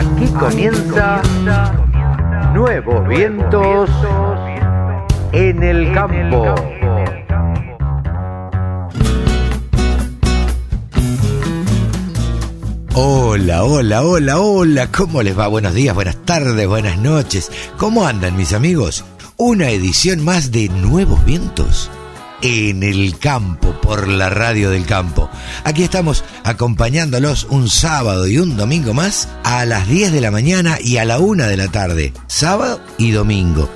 Aquí comienza Nuevos Vientos en el Campo. Hola, hola, hola, hola, ¿cómo les va? Buenos días, buenas tardes, buenas noches. ¿Cómo andan mis amigos? Una edición más de Nuevos Vientos en el campo, por la radio del campo. Aquí estamos acompañándolos un sábado y un domingo más a las 10 de la mañana y a la 1 de la tarde, sábado y domingo.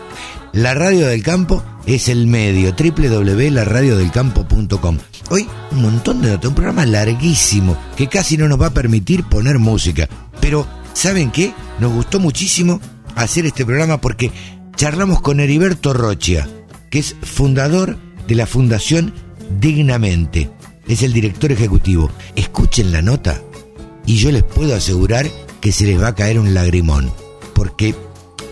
La radio del campo es el medio, www.laradiodelcampo.com. Hoy un montón de notas, un programa larguísimo que casi no nos va a permitir poner música. Pero, ¿saben qué? Nos gustó muchísimo hacer este programa porque charlamos con Heriberto Rocha, que es fundador de la Fundación Dignamente. Es el director ejecutivo. Escuchen la nota y yo les puedo asegurar que se les va a caer un lagrimón, porque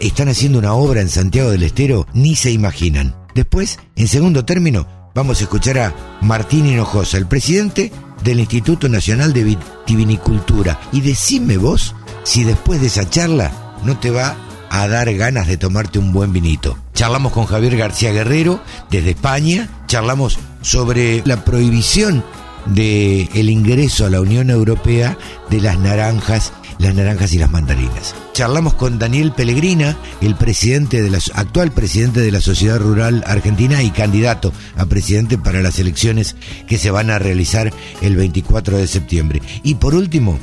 están haciendo una obra en Santiago del Estero, ni se imaginan. Después, en segundo término, vamos a escuchar a Martín Hinojosa, el presidente del Instituto Nacional de Vitivinicultura. Y decime vos si después de esa charla no te va a dar ganas de tomarte un buen vinito. Charlamos con Javier García Guerrero desde España, charlamos sobre la prohibición de el ingreso a la Unión Europea de las naranjas, las naranjas y las mandarinas. Charlamos con Daniel Pellegrina, el presidente de la actual presidente de la Sociedad Rural Argentina y candidato a presidente para las elecciones que se van a realizar el 24 de septiembre. Y por último,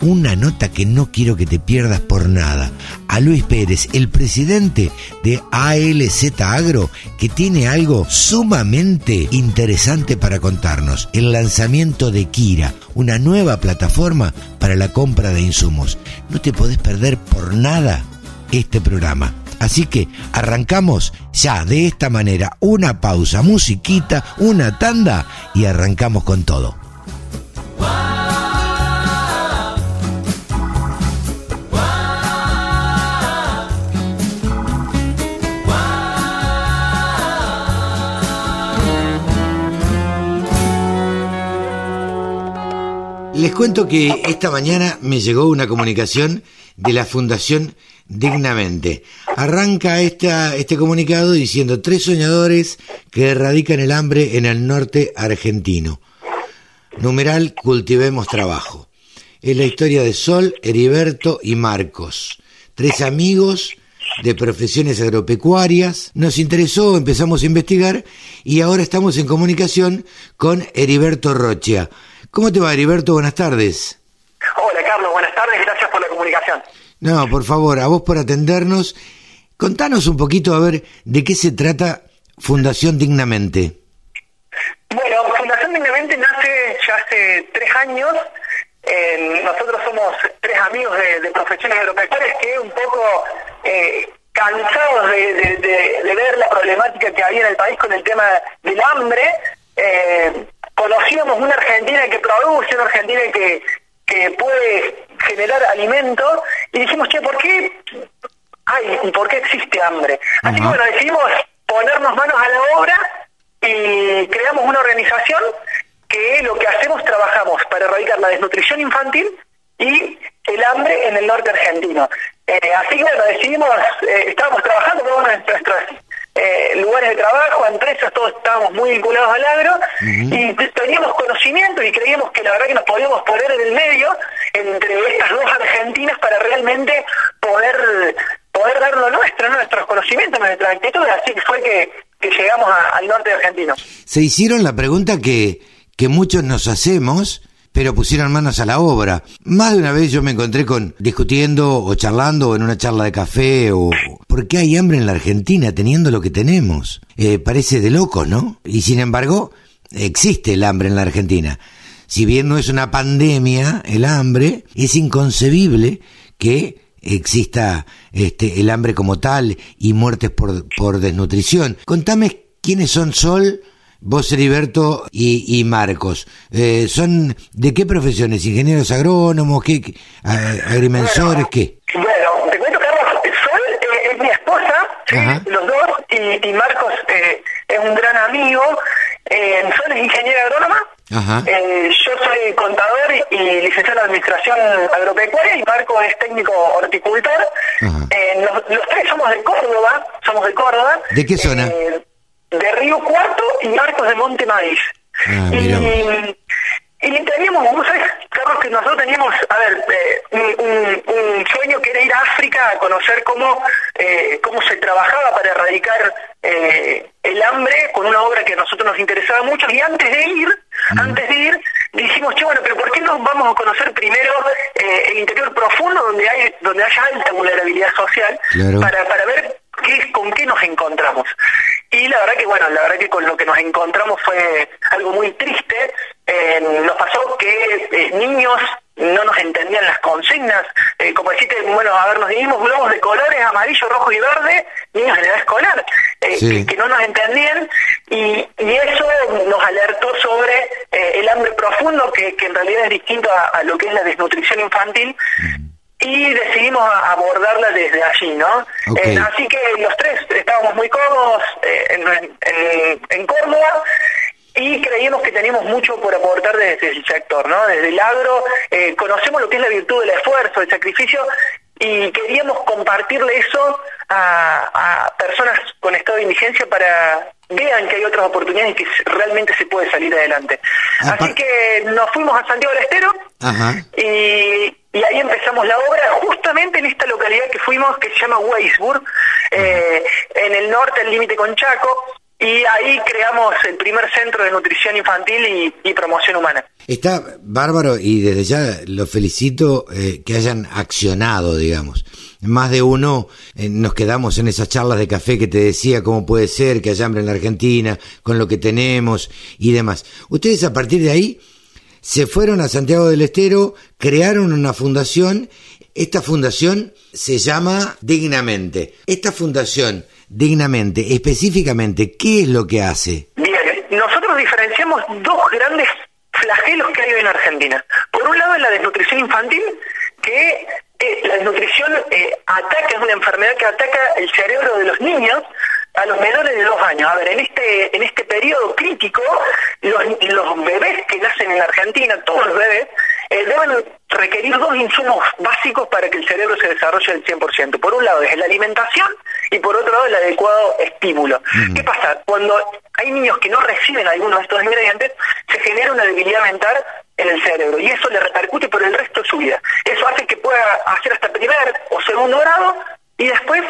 una nota que no quiero que te pierdas por nada. A Luis Pérez, el presidente de ALZ Agro, que tiene algo sumamente interesante para contarnos. El lanzamiento de Kira, una nueva plataforma para la compra de insumos. No te podés perder por nada este programa. Así que arrancamos ya de esta manera, una pausa, musiquita, una tanda y arrancamos con todo. Les cuento que esta mañana me llegó una comunicación de la Fundación Dignamente. Arranca este comunicado diciendo tres soñadores que erradican el hambre en el norte argentino. Numeral Cultivemos Trabajo. Es la historia de Sol, Heriberto y Marcos. Tres amigos de profesiones agropecuarias. Nos interesó, empezamos a investigar y ahora estamos en comunicación con Heriberto Rocha. ¿Cómo te va, Heriberto? Buenas tardes. Hola, Carlos. Buenas tardes. Gracias por la comunicación. No, por favor, a vos por atendernos. Contanos un poquito, a ver, de qué se trata Fundación Dignamente. Bueno, Fundación Dignamente nace ya hace tres años. nosotros somos tres amigos de, profesiones agropecuarias que un poco eh, cansados de, ver la problemática que había en el país con el tema del hambre, eh, conocíamos una Argentina que produce, una Argentina que, que puede generar alimento, y dijimos, che, ¿por qué hay y por qué existe hambre? Así que bueno, decidimos ponernos manos a la obra y creamos una organización que lo que hacemos, trabajamos para erradicar la desnutrición infantil y el hambre en el norte argentino. Eh, así que bueno, decidimos, eh, estábamos trabajando con nuestras eh, lugares de trabajo, empresas, todos estábamos muy vinculados al agro y teníamos conocimiento y creíamos que la verdad que nos podíamos poner en el medio entre estas dos Argentinas para realmente poder poder dar lo nuestro, nuestros conocimientos, nuestras actitudes, así que fue que, llegamos al norte argentino. Se hicieron la pregunta que, que muchos nos hacemos, pero pusieron manos a la obra. Más de una vez yo me encontré con discutiendo o charlando en una charla de café o ¿por qué hay hambre en la Argentina teniendo lo que tenemos? Eh, parece de loco, ¿no? Y sin embargo, existe el hambre en la Argentina. Si bien no es una pandemia, el hambre, es inconcebible que exista este, el hambre como tal y muertes por, por desnutrición. Contame quiénes son Sol, vos Heriberto y, y Marcos, eh, ¿son de qué profesiones? ¿Ingenieros agrónomos? ¿Qué, agrimensores? ¿Qué? Bueno, te cuento, Carlos, Sol eh, es mi esposa, los dos, y, y Marcos eh, es un gran amigo. Sol es ingeniera agrónoma Eh, yo soy contador y licenciado en Administración Agropecuaria y Marco es técnico horticultor. Eh, los, tres somos de Córdoba, somos de Córdoba. ¿De qué zona? De Río Cuarto y Marcos de Monte Maíz. Ah, y, y teníamos, vos sabés, Carlos, que nosotros teníamos, a ver, eh, un, sueño que era ir a África a conocer cómo, eh, cómo se trabajaba para erradicar eh, el hambre con una obra que a nosotros nos interesaba mucho. Y antes de ir, antes de ir, dijimos, che, bueno, pero ¿por qué no vamos a conocer primero el interior profundo donde hay donde haya alta vulnerabilidad social para, para ver qué, con qué nos encontramos? Y la verdad que, bueno, la verdad que con lo que nos encontramos fue algo muy triste. Eh, nos pasó que eh, niños no nos entendían las consignas, eh, como deciste, bueno, a ver, nos dimos globos de colores amarillo, rojo y verde, niños de edad escolar, que, no nos entendían, y, eso nos alertó sobre el hambre profundo, que, en realidad es distinto a, lo que es la desnutrición infantil, y decidimos abordarla desde allí, ¿no? Eh, así que los tres estábamos muy cómodos eh, en, Córdoba y creíamos que teníamos mucho por aportar desde el sector, ¿no? Desde el agro, eh, conocemos lo que es la virtud del esfuerzo, del sacrificio y queríamos compartirle eso a, personas con estado de indigencia para vean que hay otras oportunidades y que realmente se puede salir adelante. Así que nos fuimos a Santiago del Estero y y ahí empezamos la obra justamente en esta localidad que fuimos, que se llama Weisburg, eh, en el norte, el límite con Chaco, y ahí creamos el primer centro de nutrición infantil y, promoción humana. Está bárbaro y desde ya lo felicito eh, que hayan accionado, digamos. Más de uno eh, nos quedamos en esas charlas de café que te decía cómo puede ser que haya hambre en la Argentina, con lo que tenemos y demás. Ustedes a partir de ahí se fueron a Santiago del Estero, crearon una fundación. Esta fundación se llama Dignamente. Esta fundación, Dignamente, específicamente, ¿qué es lo que hace? Bien, nosotros diferenciamos dos grandes flagelos que hay en Argentina. Por un lado, la desnutrición infantil, que eh, la desnutrición eh, ataca, es una enfermedad que ataca el cerebro de los niños a los menores de dos años. A ver, en este en este periodo crítico, los, los bebés que nacen en Argentina, todos los bebés, eh, deben requerir dos insumos básicos para que el cerebro se desarrolle al 100%. Por un lado es la alimentación y por otro lado el adecuado estímulo. ¿Qué pasa? Cuando hay niños que no reciben alguno de estos ingredientes, se genera una debilidad mental en el cerebro y eso le repercute por el resto de su vida. Eso hace que pueda hacer hasta primer o segundo grado y después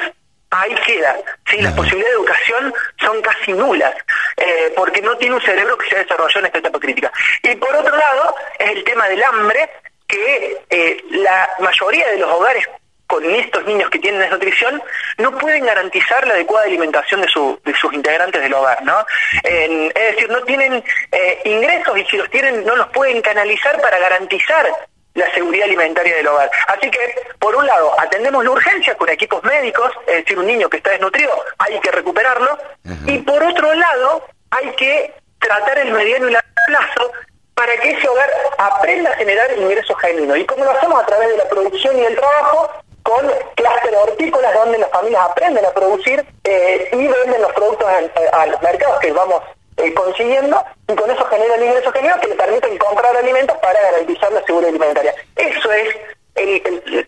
ahí queda. ¿sí? Las posibilidades de educación son casi nulas, eh, porque no tiene un cerebro que se ha desarrollado en esta etapa crítica. Y por otro lado, es el tema del hambre, que eh, la mayoría de los hogares con estos niños que tienen desnutrición no pueden garantizar la adecuada alimentación de, su, de sus integrantes del hogar, ¿no? es decir, no tienen eh, ingresos y si los tienen no los pueden canalizar para garantizar la seguridad alimentaria del hogar. Así que, por un lado, atendemos la urgencia con equipos médicos, es decir, un niño que está desnutrido, hay que recuperarlo, y por otro lado, hay que tratar el mediano y largo plazo para que ese hogar aprenda a generar ingresos genuinos. ¿Y cómo lo hacemos? A través de la producción y el trabajo, con clústeres hortícolas donde las familias aprenden a producir eh, y venden los productos a los mercados que vamos eh, consiguiendo y con eso generan ingresos generales que le permiten comprar alimentos para garantizar la seguridad alimentaria. Eso es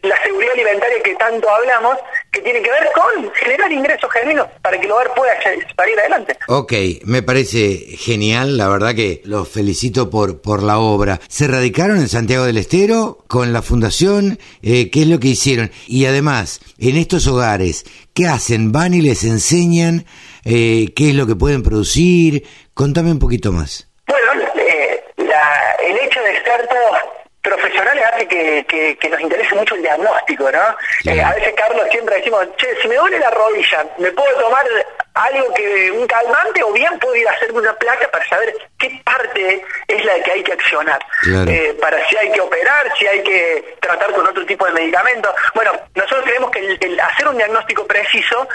la seguridad alimentaria que tanto hablamos, que tiene que ver con generar ingresos genuinos para que el hogar pueda salir adelante. Ok, me parece genial, la verdad que los felicito por, por la obra. ¿Se radicaron en Santiago del Estero con la fundación? Eh, ¿Qué es lo que hicieron? Y además, en estos hogares, ¿qué hacen? ¿Van y les enseñan eh, qué es lo que pueden producir? Contame un poquito más. Bueno, eh, el hecho de estar todos profesionales hace que, que, nos interese mucho el diagnóstico, ¿no? Eh, a veces, Carlos, siempre decimos, che, si me duele la rodilla, ¿me puedo tomar algo que un calmante o bien puedo ir a hacerme una placa para saber qué parte es la que hay que accionar? Eh, para si hay que operar, si hay que tratar con otro tipo de medicamentos. Bueno, nosotros creemos que el, hacer un diagnóstico preciso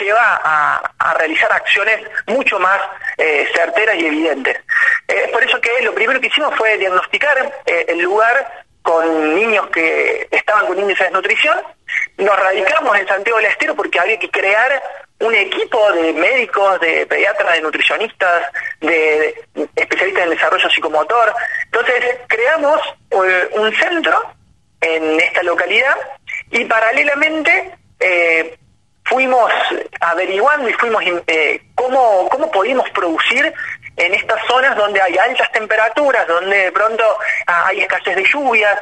lleva a, realizar acciones mucho más eh, certeras y evidentes. Es por eso que lo primero que hicimos fue diagnosticar el lugar con niños que estaban con índice de desnutrición. Nos radicamos en Santiago del Estero porque había que crear un equipo de médicos, de pediatras, de nutricionistas, de, especialistas en desarrollo psicomotor. Entonces creamos eh, un centro en esta localidad y paralelamente eh, fuimos averiguando y fuimos eh, cómo, cómo podíamos producir en estas zonas donde hay altas temperaturas, donde de pronto ah, hay escasez de lluvias,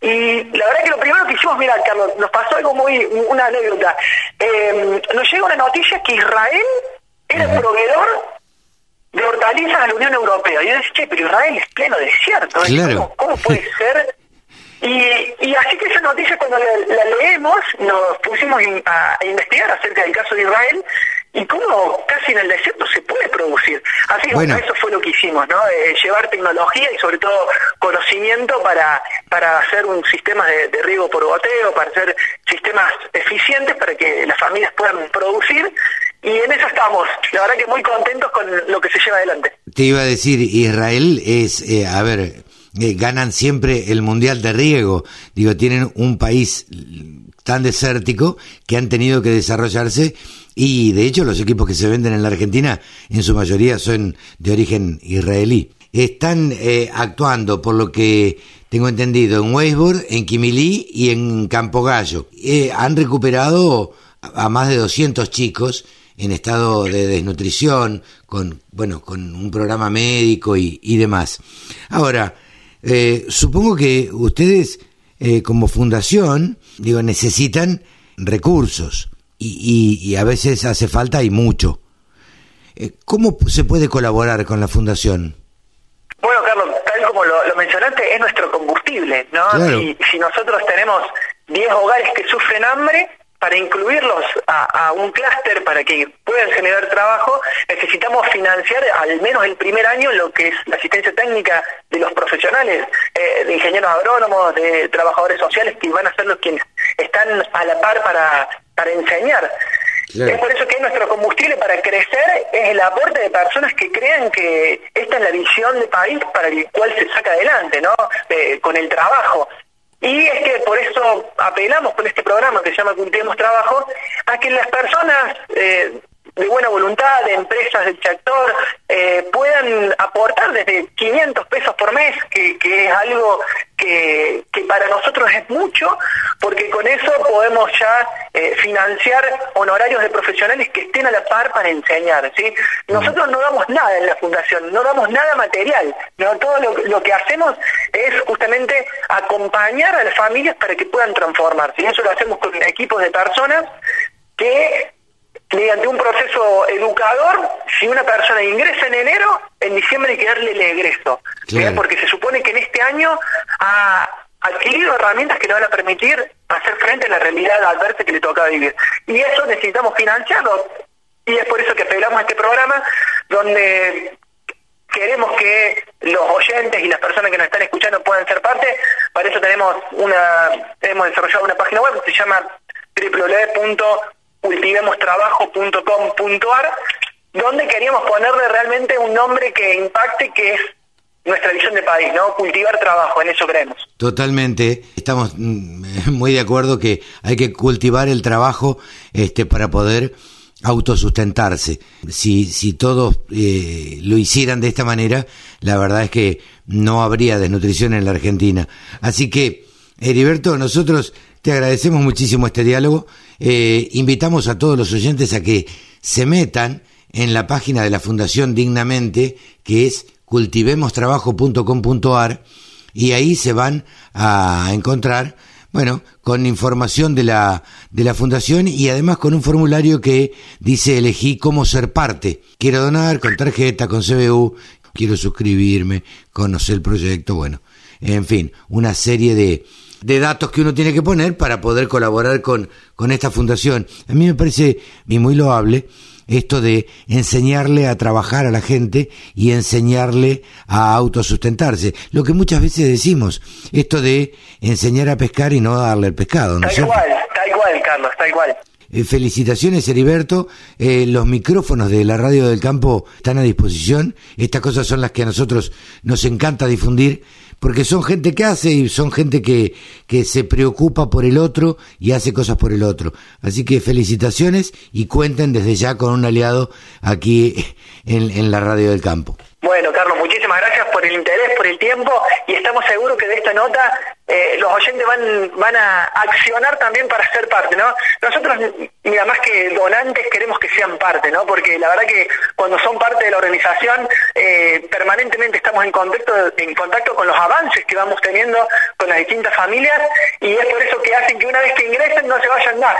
y la verdad que lo primero que hicimos, mira, Carlos, nos pasó algo muy, una anécdota. Eh, nos llega una noticia que Israel era proveedor de hortalizas a la Unión Europea. Y yo decía, che, pero Israel es pleno desierto. ¿Cómo, puede ser? Y, y, así que esa noticia cuando la, leemos nos pusimos a, investigar acerca del caso de Israel y cómo casi en el desierto se puede producir. Así que bueno. eso fue lo que hicimos, ¿no? Eh, llevar tecnología y sobre todo conocimiento para, para hacer un sistema de, riego por goteo, para hacer sistemas eficientes para que las familias puedan producir y en eso estamos. La verdad que muy contentos con lo que se lleva adelante. Te iba a decir, Israel es, eh, a ver, ganan siempre el Mundial de Riego. Digo, tienen un país tan desértico que han tenido que desarrollarse y de hecho los equipos que se venden en la Argentina en su mayoría son de origen israelí. Están eh, actuando, por lo que tengo entendido, en Weisburg, en Quimilí y en Campo Gallo. Eh, han recuperado a más de 200 chicos en estado de desnutrición, con, bueno, con un programa médico y, demás. Ahora, eh, supongo que ustedes, como fundación, digo, necesitan recursos y, a veces hace falta y mucho. Eh, ¿Cómo se puede colaborar con la fundación? Bueno, Carlos, tal como lo, mencionaste, es nuestro combustible, ¿no? Y si nosotros tenemos 10 hogares que sufren hambre, para incluirlos a, un clúster para que puedan generar trabajo, necesitamos financiar al menos el primer año lo que es la asistencia técnica de los profesionales, eh, de ingenieros agrónomos, de trabajadores sociales que van a ser los quienes están a la par para para enseñar. Es por eso que nuestro combustible para crecer es el aporte de personas que crean que esta es la visión de país para el cual se saca adelante, ¿no? con el trabajo. Y es que por eso apelamos con este programa que se llama Cultivemos Trabajo a que las personas eh, de buena voluntad, de empresas del sector, eh, puedan aportar desde 500 pesos por mes, que, es algo que, para nosotros es mucho, porque con eso podemos ya eh, financiar honorarios de profesionales que estén a la par para enseñar. ¿sí? Nosotros no damos nada en la fundación, no damos nada material, no todo lo, que hacemos es justamente acompañar a las familias para que puedan transformarse. Y eso lo hacemos con equipos de personas que mediante un proceso educador, si una persona ingresa en enero, en diciembre hay que darle el egreso. Porque se supone que en este año ha adquirido herramientas que le van a permitir hacer frente a la realidad adversa que le toca vivir. Y eso necesitamos financiarlo. Y es por eso que apelamos a este programa, donde queremos que los oyentes y las personas que nos están escuchando puedan ser parte. Para eso tenemos una hemos desarrollado una página web que se llama www cultivemostrabajo.com.ar, donde queríamos ponerle realmente un nombre que impacte, que es nuestra visión de país, ¿no? Cultivar trabajo, en eso creemos. Totalmente, estamos mm, muy de acuerdo que hay que cultivar el trabajo este, para poder autosustentarse. Si, si todos eh, lo hicieran de esta manera, la verdad es que no habría desnutrición en la Argentina. Así que, Heriberto, nosotros te agradecemos muchísimo este diálogo. Eh, invitamos a todos los oyentes a que se metan en la página de la Fundación Dignamente, que es cultivemostrabajo.com.ar, y ahí se van a encontrar, bueno, con información de la, de la Fundación y además con un formulario que dice elegí cómo ser parte. Quiero donar con tarjeta, con CBU, quiero suscribirme, conocer el proyecto, bueno, en fin, una serie de, de datos que uno tiene que poner para poder colaborar con, con esta fundación. A mí me parece muy loable esto de enseñarle a trabajar a la gente y enseñarle a autosustentarse. Lo que muchas veces decimos, esto de enseñar a pescar y no darle el pescado. ¿no está igual, está igual, Carlos, está igual. Eh, felicitaciones, Heriberto. Eh, los micrófonos de la radio del campo están a disposición. Estas cosas son las que a nosotros nos encanta difundir porque son gente que hace y son gente que, que se preocupa por el otro y hace cosas por el otro. Así que felicitaciones y cuenten desde ya con un aliado aquí en, en la radio del campo. Bueno, Carlos, muchísimas gracias por el interés, por el tiempo y estamos seguros que de esta nota eh, los oyentes van, van a accionar también para ser parte, ¿no? Nosotros, mira, más que donantes, queremos que sean parte, ¿no? Porque la verdad que cuando son parte de la organización, eh, permanentemente estamos en contacto, en contacto con los avances que vamos teniendo con las distintas familias y es por eso que hacen que una vez que ingresen no se vayan más,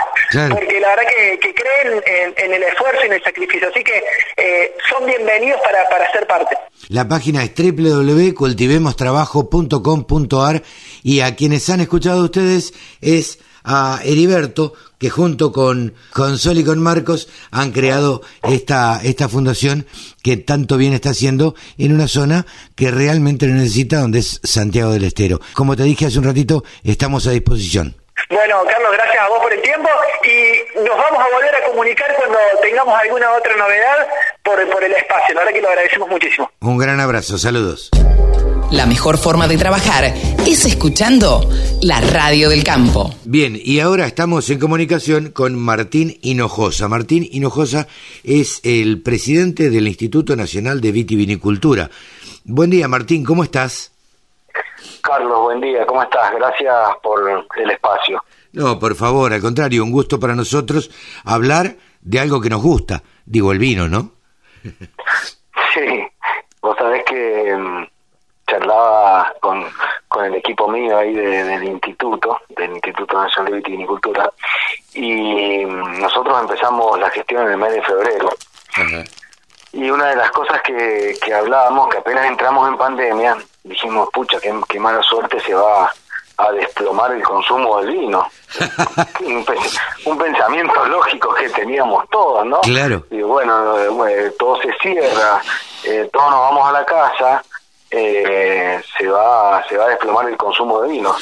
porque la verdad que, creen en, el esfuerzo y en el sacrificio, así que eh, son bienvenidos para, para ser parte. La página es www.cultivemostrabajo.com.ar y a quienes han escuchado ustedes es a Heriberto, que junto con, con Sol y con Marcos han creado esta, esta fundación que tanto bien está haciendo en una zona que realmente lo necesita, donde es Santiago del Estero. Como te dije hace un ratito, estamos a disposición. Bueno, Carlos, gracias a vos por el tiempo y nos vamos a volver a comunicar cuando tengamos alguna otra novedad por, por el espacio. La verdad que lo agradecemos muchísimo. Un gran abrazo, saludos. La mejor forma de trabajar es escuchando la radio del campo. Bien, y ahora estamos en comunicación con Martín Hinojosa. Martín Hinojosa es el presidente del Instituto Nacional de Vitivinicultura. Buen día, Martín, ¿cómo estás? Carlos, buen día, ¿cómo estás? Gracias por el espacio. No, por favor, al contrario, un gusto para nosotros hablar de algo que nos gusta, digo el vino, ¿no? sí, vos sabés que mm, charlaba con, con el equipo mío ahí del instituto, del Instituto Nacional de Vitivinicultura, y mm, nosotros empezamos la gestión en el mes de febrero. Y una de las cosas que, que hablábamos, que apenas entramos en pandemia, dijimos, pucha, qué, qué mala suerte se va a desplomar el consumo del vino. un, pensamiento lógico que teníamos todos, ¿no? Claro. Y bueno, eh, todo se cierra, eh, todos nos vamos a la casa, eh, se va se va a desplomar el consumo de vino.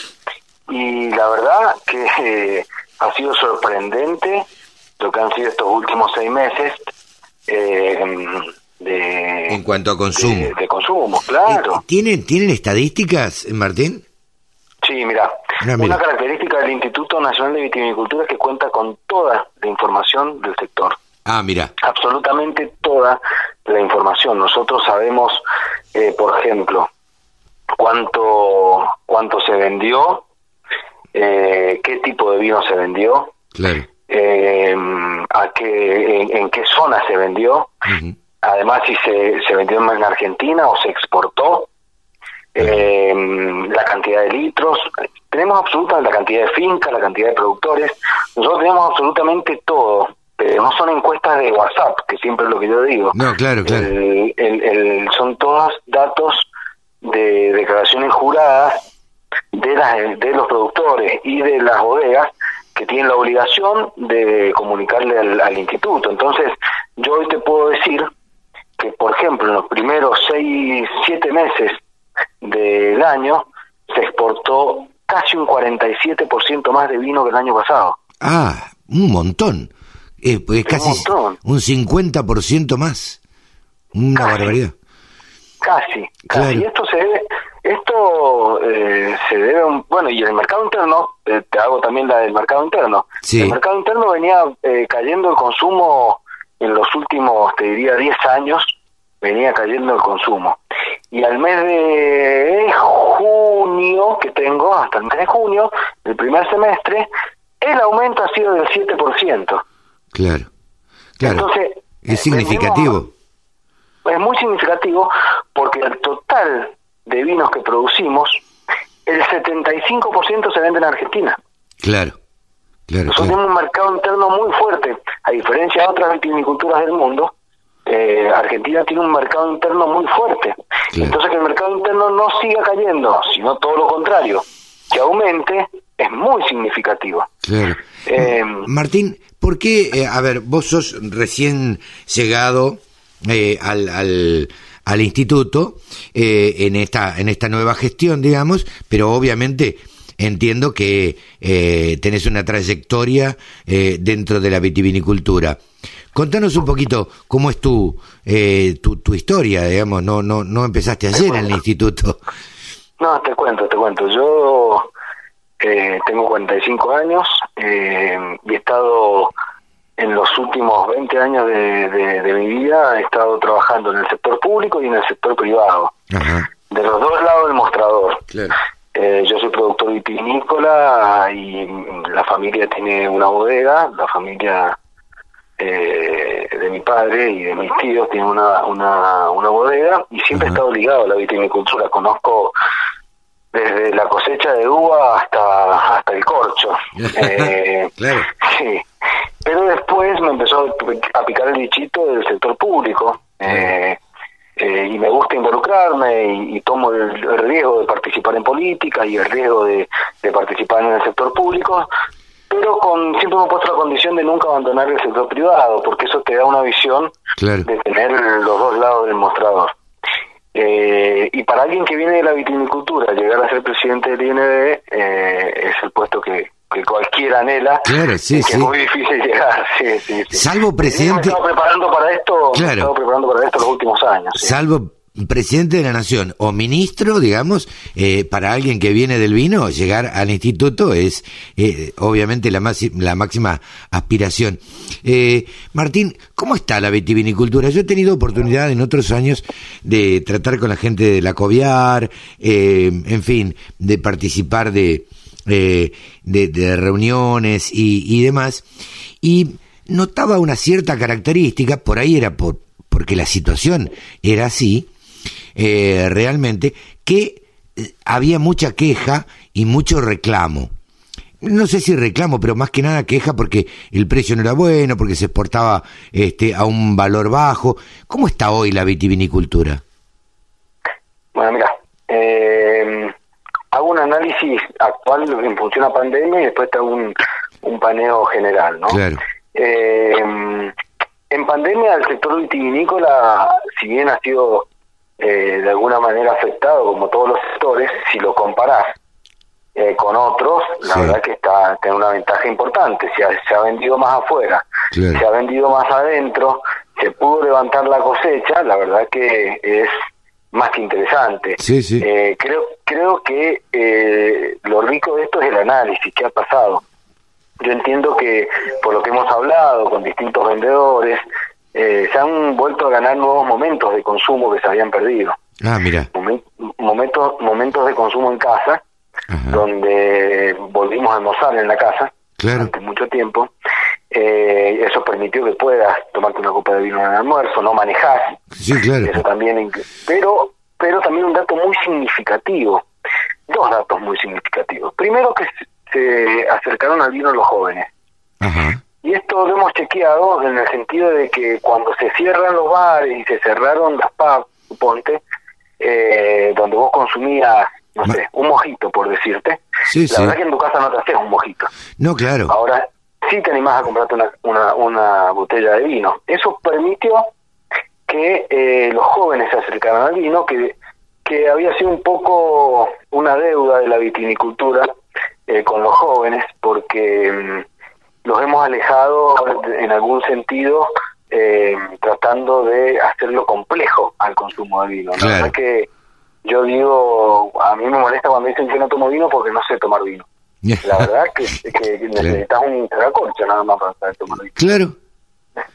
Y la verdad que ha sido sorprendente lo que han sido estos últimos seis meses. De, en cuanto a consumo. De, consumo, claro. ¿Tienen, ¿Tienen estadísticas, Martín? Sí, mira, una característica del Instituto Nacional de Vitivinicultura es que cuenta con toda la información del sector. Ah, mira. Absolutamente toda la información. Nosotros sabemos, eh, por ejemplo, cuánto cuánto se vendió, eh, qué tipo de vino se vendió, claro. eh, a qué, en, qué zona se vendió, además si se, se vendió en Argentina o se exportó, eh, la cantidad de litros, tenemos absolutamente la cantidad de fincas, la cantidad de productores, nosotros tenemos absolutamente todo, pero no son encuestas de WhatsApp, que siempre es lo que yo digo. No, claro, claro. El, son todos datos de declaraciones juradas de, las, de los productores y de las bodegas que tienen la obligación de comunicarle al, al instituto. Entonces, yo hoy te puedo decir que, por ejemplo, en los primeros seis, siete meses del año se exportó casi un 47% más de vino que el año pasado. Ah, un montón. Eh, pues casi un, 50% más. Una barbaridad. Casi, casi. Y esto se debe, esto eh, se debe, bueno, y el mercado interno, eh, te hago también la del mercado interno. El mercado interno venía eh, cayendo el consumo en los últimos, te diría, 10 años, venía cayendo el consumo y al mes de junio que tengo, hasta el mes de junio, el primer semestre, el aumento ha sido del 7%. Claro, claro. Entonces, es significativo. es muy significativo porque el total de vinos que producimos, el 75% se vende en Argentina. Claro. Claro, Nosotros tenemos un mercado interno muy fuerte, a diferencia de otras vitiviniculturas del mundo, eh, Argentina tiene un mercado interno muy fuerte. Entonces que el mercado interno no siga cayendo, sino todo lo contrario, que aumente, es muy significativo. Eh, Martín, ¿por qué, eh, a ver, vos sos recién llegado al, al, al, instituto en, esta, en esta nueva gestión, digamos, pero obviamente entiendo que tenés una trayectoria dentro de la vitivinicultura. Contanos un poquito cómo es tu, eh, tu, tu, historia, digamos, no, no, no empezaste ayer en el instituto. No, te cuento, te cuento. Yo eh, tengo 45 años eh, y he estado en los últimos 20 años de, de, mi vida, he estado trabajando en el sector público y en el sector privado. De los dos lados del mostrador. Eh, yo soy productor vitivinícola y la familia tiene una bodega, la familia eh, de mi padre y de mis tíos tiene una, una, una bodega y siempre he estado ligado a la vitivinicultura. Conozco desde la cosecha de uva hasta hasta el corcho. eh, Sí. Pero después me empezó a picar el bichito del sector público. Eh, eh, y me gusta involucrarme y, tomo el, riesgo de participar en política y el riesgo de, participar en el sector público, pero con siempre me he puesto la condición de nunca abandonar el sector privado, porque eso te da una visión de tener los dos lados del mostrador. Eh, y para alguien que viene de la vitinicultura, llegar a ser presidente del IND eh, es el puesto que, que cualquiera anhela. Claro, sí, sí. es muy difícil llegar, sí, sí, Salvo presidente. Me preparando para esto, claro. preparando para esto los últimos años. Salvo presidente de la nación o ministro, digamos, eh, para alguien que viene del vino, llegar al instituto es eh, obviamente la, más, la máxima aspiración. Eh, Martín, ¿cómo está la vitivinicultura? Yo he tenido oportunidad en otros años de tratar con la gente de la COVIAR, en fin, de participar de, de, reuniones y, y demás, y notaba una cierta característica, por ahí era por, porque la situación era así, eh, realmente, que eh, había mucha queja y mucho reclamo. No sé si reclamo, pero más que nada queja porque el precio no era bueno, porque se exportaba este, a un valor bajo. ¿Cómo está hoy la vitivinicultura? Bueno, mira, eh, hago un análisis actual en función a pandemia y después te hago un, un paneo general, ¿no? Claro. en pandemia el sector vitivinícola, si bien ha sido eh, de alguna manera afectado, como todos los sectores, si lo comparás eh, con otros, la verdad que está tiene una ventaja importante. Se ha, se ha vendido más afuera, se ha vendido más adentro, se pudo levantar la cosecha, la verdad que es más que interesante. Eh, creo creo que eh, lo rico de esto es el análisis que ha pasado. Yo entiendo que por lo que hemos hablado con distintos vendedores, eh, se han vuelto a ganar nuevos momentos de consumo que se habían perdido. Ah, mira. momentos, momentos de consumo en casa, donde volvimos a almorzar en la casa durante mucho tiempo. Eh, eso permitió que puedas tomarte una copa de vino en el almuerzo, no manejar. Sí, claro. Eso también, pero, pero también un dato muy significativo, dos datos muy significativos. Primero que se acercaron al vino los jóvenes. Ajá. Y esto lo hemos chequeado en el sentido de que cuando se cierran los bares y se cerraron las pubs, suponte, eh, donde vos consumías, no sé, un mojito, por decirte, la verdad que en tu casa no te haces un mojito. No, claro. Ahora sí te animás a comprarte una, una, una botella de vino. Eso permitió que eh, los jóvenes se acercaran al vino, que, que había sido un poco una deuda de la vitinicultura eh, con los jóvenes, porque mm, los hemos alejado en algún sentido eh, tratando de hacerlo complejo al consumo de vino. La verdad que yo digo, a mí me molesta cuando dicen que no tomo vino porque no sé tomar vino. La verdad que, que necesitas un tragacorcho nada más para saber tomar vino. Claro.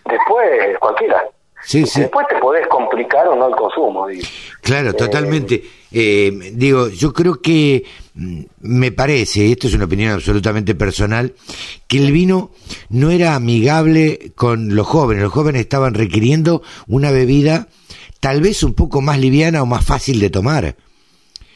Después, cualquiera. Sí, sí. Después te podés complicar o no el consumo. Digo. Claro, totalmente. Eh, digo, yo creo que mm, me parece, esto es una opinión absolutamente personal, que el vino no era amigable con los jóvenes. Los jóvenes estaban requiriendo una bebida tal vez un poco más liviana o más fácil de tomar.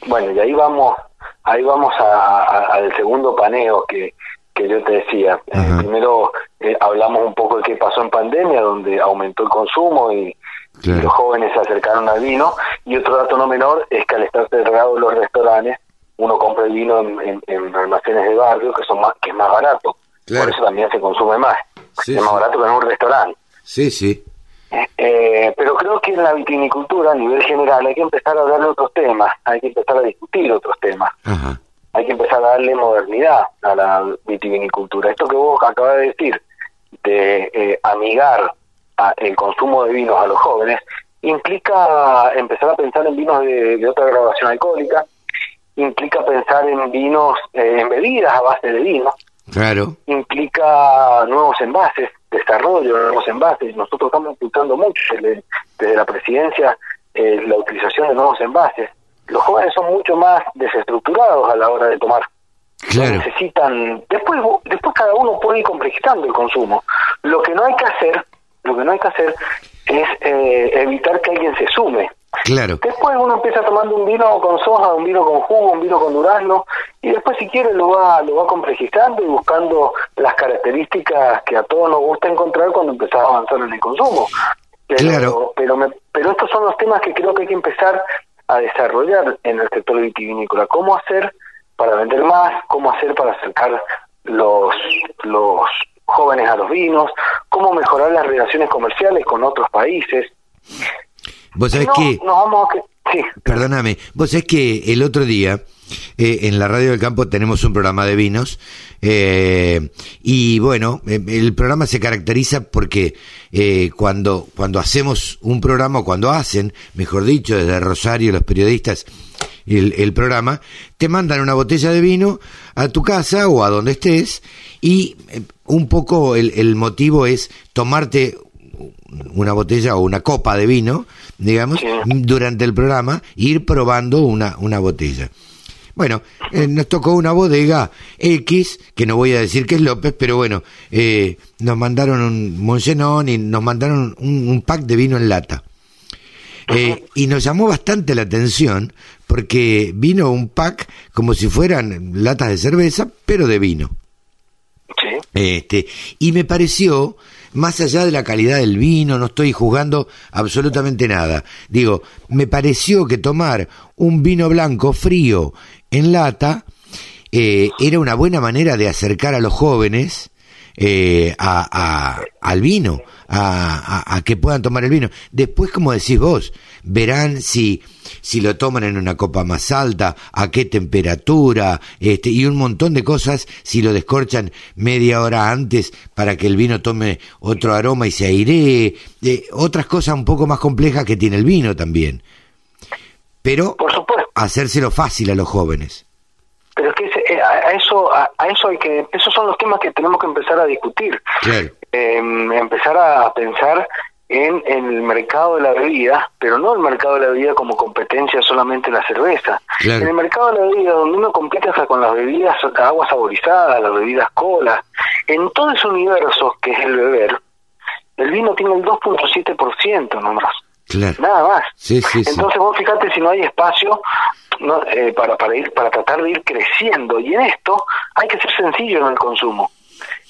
Bueno, y ahí vamos, ahí vamos al segundo paneo que, que yo te decía. Eh, primero eh, hablamos un poco de qué pasó en pandemia, donde aumentó el consumo y, los jóvenes se acercaron al vino. Y otro dato no menor es que al estar cerrados los restaurantes, uno compra el vino en, almacenes de barrio que son más que es más barato. Por eso también se consume más. es más barato que en un restaurante. Sí, sí. Eh, pero creo que en la vitinicultura, a nivel general, hay que empezar a hablar de otros temas, hay que empezar a discutir otros temas. Ajá hay que empezar a darle modernidad a la vitivinicultura. Esto que vos acabas de decir, de eh, amigar el consumo de vinos a los jóvenes, implica empezar a pensar en vinos de, otra graduación alcohólica, implica pensar en vinos, eh, en bebidas a base de vino, Claro. implica nuevos envases, desarrollo de nuevos envases. Nosotros estamos impulsando mucho desde, desde la presidencia eh, la utilización de nuevos envases. Los jóvenes son mucho más desestructurados a la hora de tomar. Claro. Necesitan, después, después cada uno puede ir complejizando el consumo. Lo que no hay que hacer, lo que no hay que hacer es eh, evitar que alguien se sume. Claro. Después uno empieza tomando un vino con soja, un vino con jugo, un vino con durazno y después si quiere lo va lo va complejizando y buscando las características que a todos nos gusta encontrar cuando empezamos a avanzar en el consumo. Pero, Claro. pero, me- pero estos son los temas que creo que hay que empezar a desarrollar en el sector vitivinícola. ¿Cómo hacer para vender más? ¿Cómo hacer para acercar los, los jóvenes a los vinos? ¿Cómo mejorar las relaciones comerciales con otros países? Vos sabés No, que... nos vamos a que- Sí. Perdóname, vos sabés que el otro día eh, en la Radio del Campo tenemos un programa de vinos eh, y bueno, eh, el programa se caracteriza porque eh, cuando, cuando hacemos un programa, o cuando hacen, mejor dicho, desde Rosario los periodistas, el, el programa, te mandan una botella de vino a tu casa o a donde estés y eh, un poco el, el motivo es tomarte una botella o una copa de vino, digamos, Sí. durante el programa, ir probando una, una botella. Bueno, eh, nos tocó una bodega X, que no voy a decir que es López, pero bueno, eh, nos mandaron un y nos mandaron un, un pack de vino en lata. Eh, y nos llamó bastante la atención porque vino un pack como si fueran latas de cerveza, pero de vino. Sí. Este, y me pareció, más allá de la calidad del vino, no estoy juzgando absolutamente nada. Digo, me pareció que tomar un vino blanco frío en lata eh, era una buena manera de acercar a los jóvenes eh, a, al vino, a, a- que puedan tomar el vino. Después, como decís vos, verán si, si lo toman en una copa más alta, a qué temperatura, este, y un montón de cosas, si lo descorchan media hora antes para que el vino tome otro aroma y se airee, eh, otras cosas un poco más complejas que tiene el vino también. Pero. Hacérselo fácil a los jóvenes. Pero es que ese- eh, a eso, a, a eso hay que, esos son los temas que tenemos que empezar a discutir. Claro. Eh, empezar a pensar en, el mercado de la bebida, pero no el mercado de la bebida como competencia solamente la cerveza. Claro. En el mercado de la bebida, donde uno compite hasta con las bebidas agua saborizada, las bebidas cola, en todo ese universo que es el beber, el vino tiene el 2.7% nomás. Claro. Nada más. Sí, sí, sí. Entonces vos fíjate si no hay espacio no, eh, para, para, ir, para tratar de ir creciendo. Y en esto hay que ser sencillo en el consumo.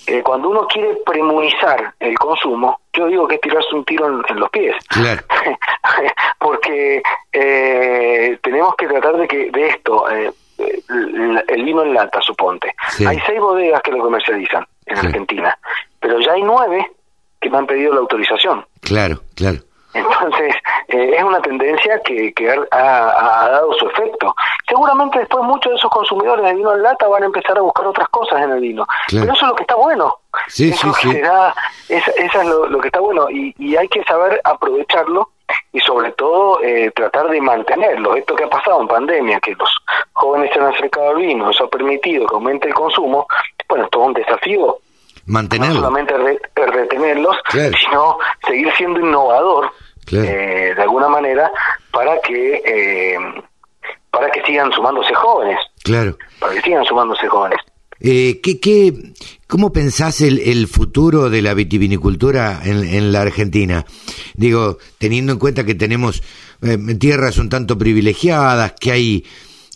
Eh, cuando uno quiere premunizar el consumo, yo digo que es tirarse un tiro en, en los pies. Claro. Porque eh, tenemos que tratar de que de esto, eh, el, el vino en lata, suponte. Sí. Hay seis bodegas que lo comercializan en Sí. Argentina, pero ya hay nueve que me han pedido la autorización. Claro, claro. Entonces, eh, es una tendencia que, que ha, dado su efecto. Seguramente después muchos de esos consumidores de vino en lata van a empezar a buscar otras cosas en el vino. Claro. Pero eso es lo que está bueno. Sí, eso sí, que sí. te da- esa, esa es lo, lo que está bueno. Y, y hay que saber aprovecharlo y sobre todo eh, tratar de mantenerlo. Esto que ha pasado en pandemia, que los jóvenes se han acercado al vino, eso ha permitido que aumente el consumo, bueno, es todo un desafío no Mantenerlo. solamente re- retenerlos, Claro. sino seguir siendo innovador Claro. eh, de alguna manera para que eh, para que sigan sumándose jóvenes, Claro. para que sigan sumándose jóvenes. Eh, ¿qué, qué, ¿Cómo pensás el, el futuro de la vitivinicultura en, en la Argentina? Digo, teniendo en cuenta que tenemos eh, tierras un tanto privilegiadas, que hay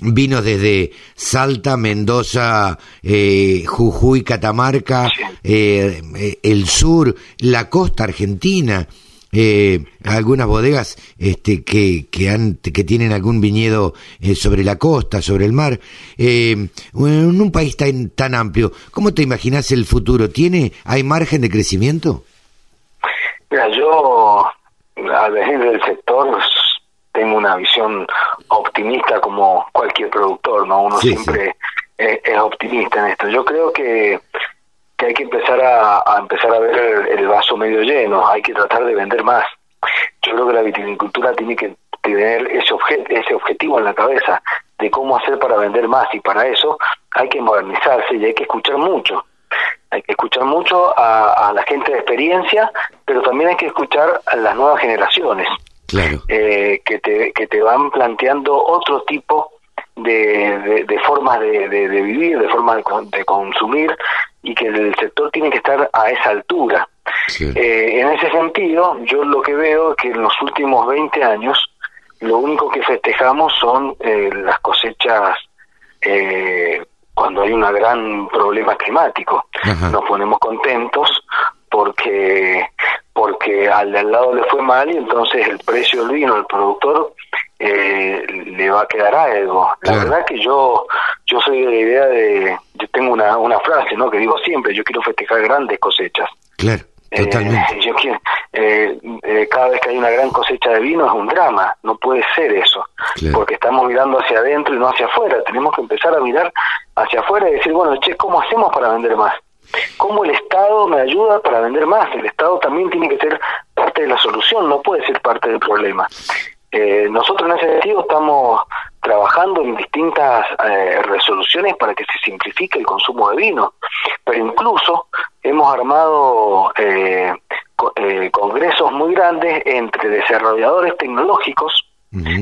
vinos desde Salta, Mendoza, eh, Jujuy, Catamarca, eh, el sur, la costa argentina, eh, algunas bodegas este, que, que, han, que tienen algún viñedo eh, sobre la costa, sobre el mar. Eh, en un país tan, tan amplio, ¿cómo te imaginas el futuro? ¿Tiene, ¿Hay margen de crecimiento? Mira, yo al venir del sector tengo una visión optimista como cualquier productor, ¿no? Uno Sí, siempre Es, es optimista en esto. Yo creo que, que hay que empezar a, a empezar a ver el, el vaso medio lleno, hay que tratar de vender más. Yo creo que la vitivinicultura tiene que tener ese, obje- ese objetivo en la cabeza, de cómo hacer para vender más y para eso hay que modernizarse y hay que escuchar mucho. Hay que escuchar mucho a, la gente de experiencia, pero también hay que escuchar a las nuevas generaciones claro. eh, que, te, que te van planteando otro tipo de, de, formas de, de, vivir, de formas de, consumir y que el sector tiene que estar a esa altura. Eh, en ese sentido, yo lo que veo es que en los últimos 20 años lo único que festejamos son eh, las cosechas eh, cuando hay un gran problema climático. Nos ponemos contentos porque porque al de al lado le fue mal y entonces el precio del vino al productor eh, le va a quedar algo. La verdad que yo yo soy de la idea de yo tengo una una frase, ¿no? que digo siempre, yo quiero festejar grandes cosechas. Claro. Totalmente. yo quiero, eh, eh, cada vez que hay una gran cosecha de vino es un drama, no puede ser eso, porque estamos mirando hacia adentro y no hacia afuera, tenemos que empezar a mirar hacia afuera y decir, bueno, che, ¿cómo hacemos para vender más? ¿Cómo el Estado me ayuda para vender más? El Estado también tiene que ser parte de la solución, no puede ser parte del problema. Eh, nosotros en ese sentido estamos trabajando en distintas eh, resoluciones para que se simplifique el consumo de vino, pero incluso hemos armado eh, eh, congresos muy grandes entre desarrolladores tecnológicos,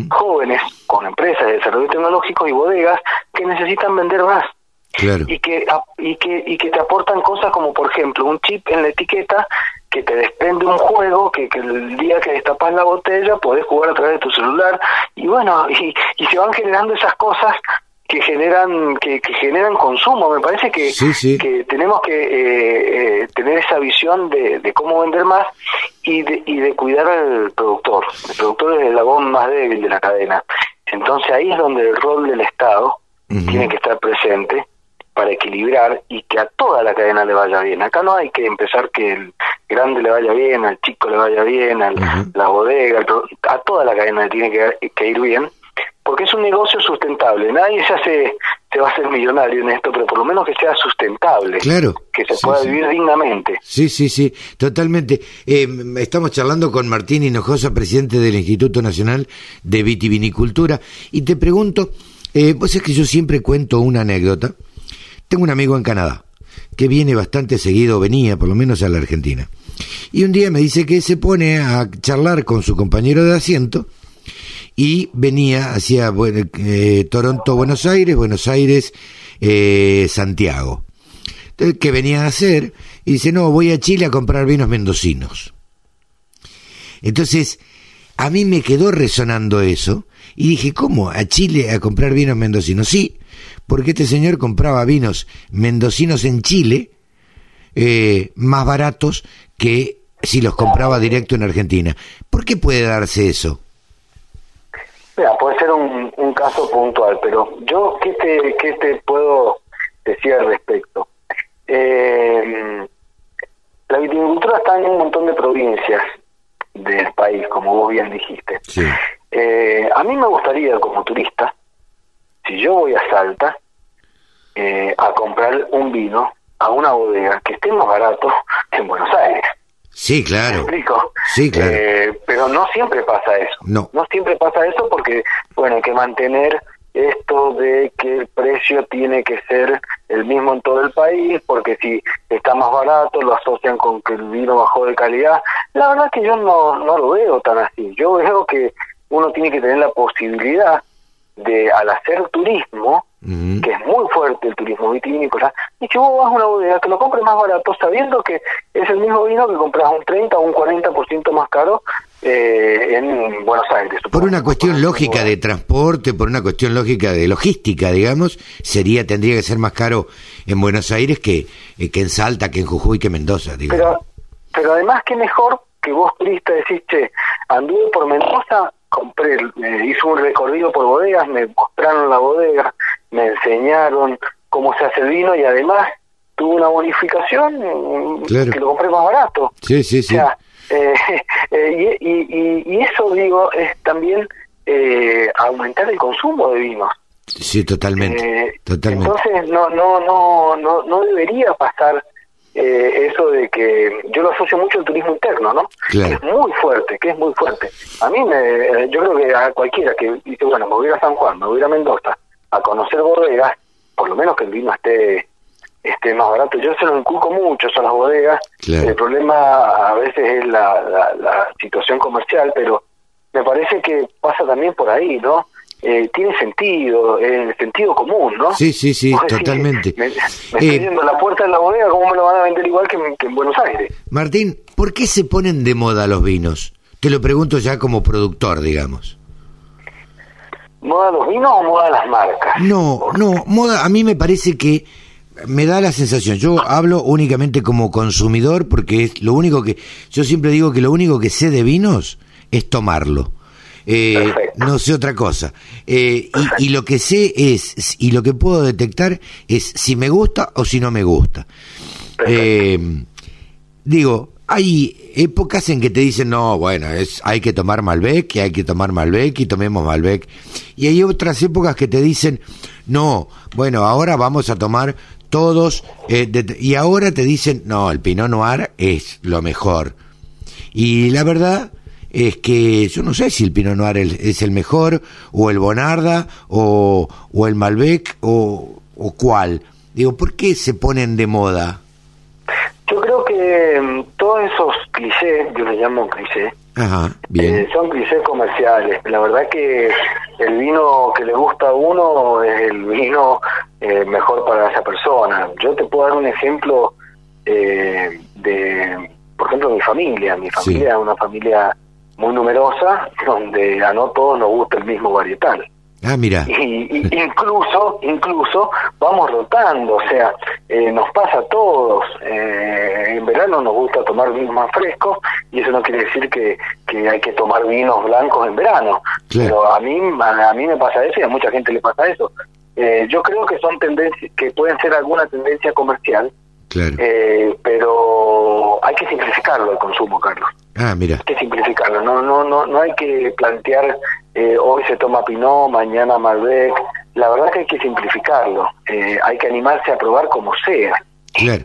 jóvenes con empresas de desarrollo tecnológico y bodegas que necesitan vender más. Y, que, y, que, y que te aportan cosas como, por ejemplo, un chip en la etiqueta que te desprende un juego que, que el día que destapas la botella podés jugar a través de tu celular. Y bueno, y, y se van generando esas cosas que generan que, generan consumo. Me parece que, que tenemos que eh, eh, tener esa visión de, de, cómo vender más y de, y de cuidar al productor. El productor es el lagón más débil de la cadena. Entonces ahí es donde el rol del Estado tiene que estar presente para equilibrar y que a toda la cadena le vaya bien. Acá no hay que empezar que el grande le vaya bien, al chico le vaya bien, a la bodega, a toda la cadena le tiene que, ir bien, porque es un negocio sustentable. Nadie se hace se va a hacer millonario en esto, pero por lo menos que sea sustentable. Claro. Que se pueda vivir dignamente. Sí, sí, sí, totalmente. Eh, estamos charlando con Martín Hinojosa, presidente del Instituto Nacional de Vitivinicultura, y te pregunto, eh, vos es que yo siempre cuento una anécdota tengo un amigo en Canadá que viene bastante seguido, venía por lo menos a la Argentina. Y un día me dice que se pone a charlar con su compañero de asiento y venía hacia eh, Toronto, Buenos Aires, Buenos Aires, eh, Santiago. Entonces, ¿qué venía a hacer? Y dice, no, voy a Chile a comprar vinos mendocinos. Entonces, a mí me quedó resonando eso y dije, ¿cómo? ¿A Chile a comprar vinos mendocinos? Sí, porque este señor compraba vinos mendocinos en Chile eh, más baratos que si los compraba directo en Argentina. ¿Por qué puede darse eso? Mira, puede ser un, caso puntual, pero yo, ¿qué te, qué te puedo decir al respecto? Eh, la viticultura está en un montón de provincias del país, como vos bien dijiste. Eh, a mí me gustaría, como turista, si yo voy a Salta eh, a comprar un vino a una bodega que esté más barato en Buenos Aires. Sí, claro. explico? Sí, claro. Eh, pero no siempre pasa eso. No. No siempre pasa eso porque, bueno, hay que mantener esto de que el precio tiene que ser el mismo en todo el país, porque si está más barato lo asocian con que el vino bajó de calidad. La verdad es que yo no, no lo veo tan así. Yo veo que uno tiene que tener la posibilidad de al hacer turismo, que es muy fuerte el turismo vitivinícola, y que vos vas a una bodega que lo compres más barato sabiendo que es el mismo vino que compras un 30 o un 40% más caro eh, en Buenos Aires. Por una cuestión lógica de transporte, por una cuestión lógica de logística, digamos, sería tendría que ser más caro en Buenos Aires que, eh, que en Salta, que en Jujuy, que en Mendoza. Digamos. Pero, pero además que mejor que vos turista decís, che, anduve por Mendoza compré, me hice un recorrido por bodegas, me mostraron la bodega, me enseñaron cómo se hace el vino y además tuve una bonificación que lo compré más barato. Sí, sí, sí. Eh, eh, y, y, eso, digo, es también eh, aumentar el consumo de vinos. Sí, totalmente, totalmente. Entonces, no, no, no, no, no debería pasar eh, eso de que yo lo asocio mucho al turismo interno, ¿no? Que es muy fuerte, que es muy fuerte. A mí, me, yo creo que a cualquiera que dice, bueno, me voy a San Juan, me voy a Mendoza, a conocer bodegas, por lo menos que el vino esté esté más barato. Yo se lo inculco mucho a las bodegas. El problema a veces es la, la, situación comercial, pero me parece que pasa también por ahí, ¿no? Eh, tiene sentido, el sentido común, ¿no? Sí, sí, sí, totalmente. me, estoy eh, yendo a la puerta de la bodega, ¿cómo me lo van a vender igual que, que en Buenos Aires? Martín, ¿por qué se ponen de moda los vinos? Te lo pregunto ya como productor, digamos. ¿Moda los vinos o moda las marcas? No, no, moda, a mí me parece que me da la sensación, yo hablo únicamente como consumidor porque es lo único que, yo siempre digo que lo único que sé de vinos es tomarlo. Eh, no sé otra cosa. Eh, y, lo que sé es, y lo que puedo detectar es si me gusta o si no me gusta. Eh, digo, hay épocas en que te dicen, no, bueno, es, hay que tomar Malbec, y hay que tomar Malbec, y tomemos Malbec. Y hay otras épocas que te dicen, no, bueno, ahora vamos a tomar todos, eh, y ahora te dicen, no, el Pinot Noir es lo mejor. Y la verdad es que yo no sé si el Pinot Noir es el mejor, o el Bonarda, o, o el Malbec, o, o cuál. Digo, ¿por qué se ponen de moda? Yo creo que mm, todos esos clichés, yo les llamo clichés, eh, son clichés comerciales. La verdad que el vino que le gusta a uno es el vino eh, mejor para esa persona. Yo te puedo dar un ejemplo eh, de, por ejemplo, mi familia. Mi familia es una familia muy numerosa, donde a no todos nos gusta el mismo varietal. Ah, mira. Y, incluso, incluso vamos rotando, o sea, eh, nos pasa a todos. Eh, en verano nos gusta tomar vinos más frescos y eso no quiere decir que, que hay que tomar vinos blancos en verano. Pero a mí, a, mí me pasa eso y a mucha gente le pasa eso. Eh, yo creo que son tendencias, que pueden ser alguna tendencia comercial, claro. pero hay que simplificarlo el consumo, Carlos. Ah, mira. Hay que simplificarlo, no, no, no, no hay que plantear eh, hoy se toma Pinot, mañana Malbec. La verdad que hay que simplificarlo, eh, hay que animarse a probar como sea.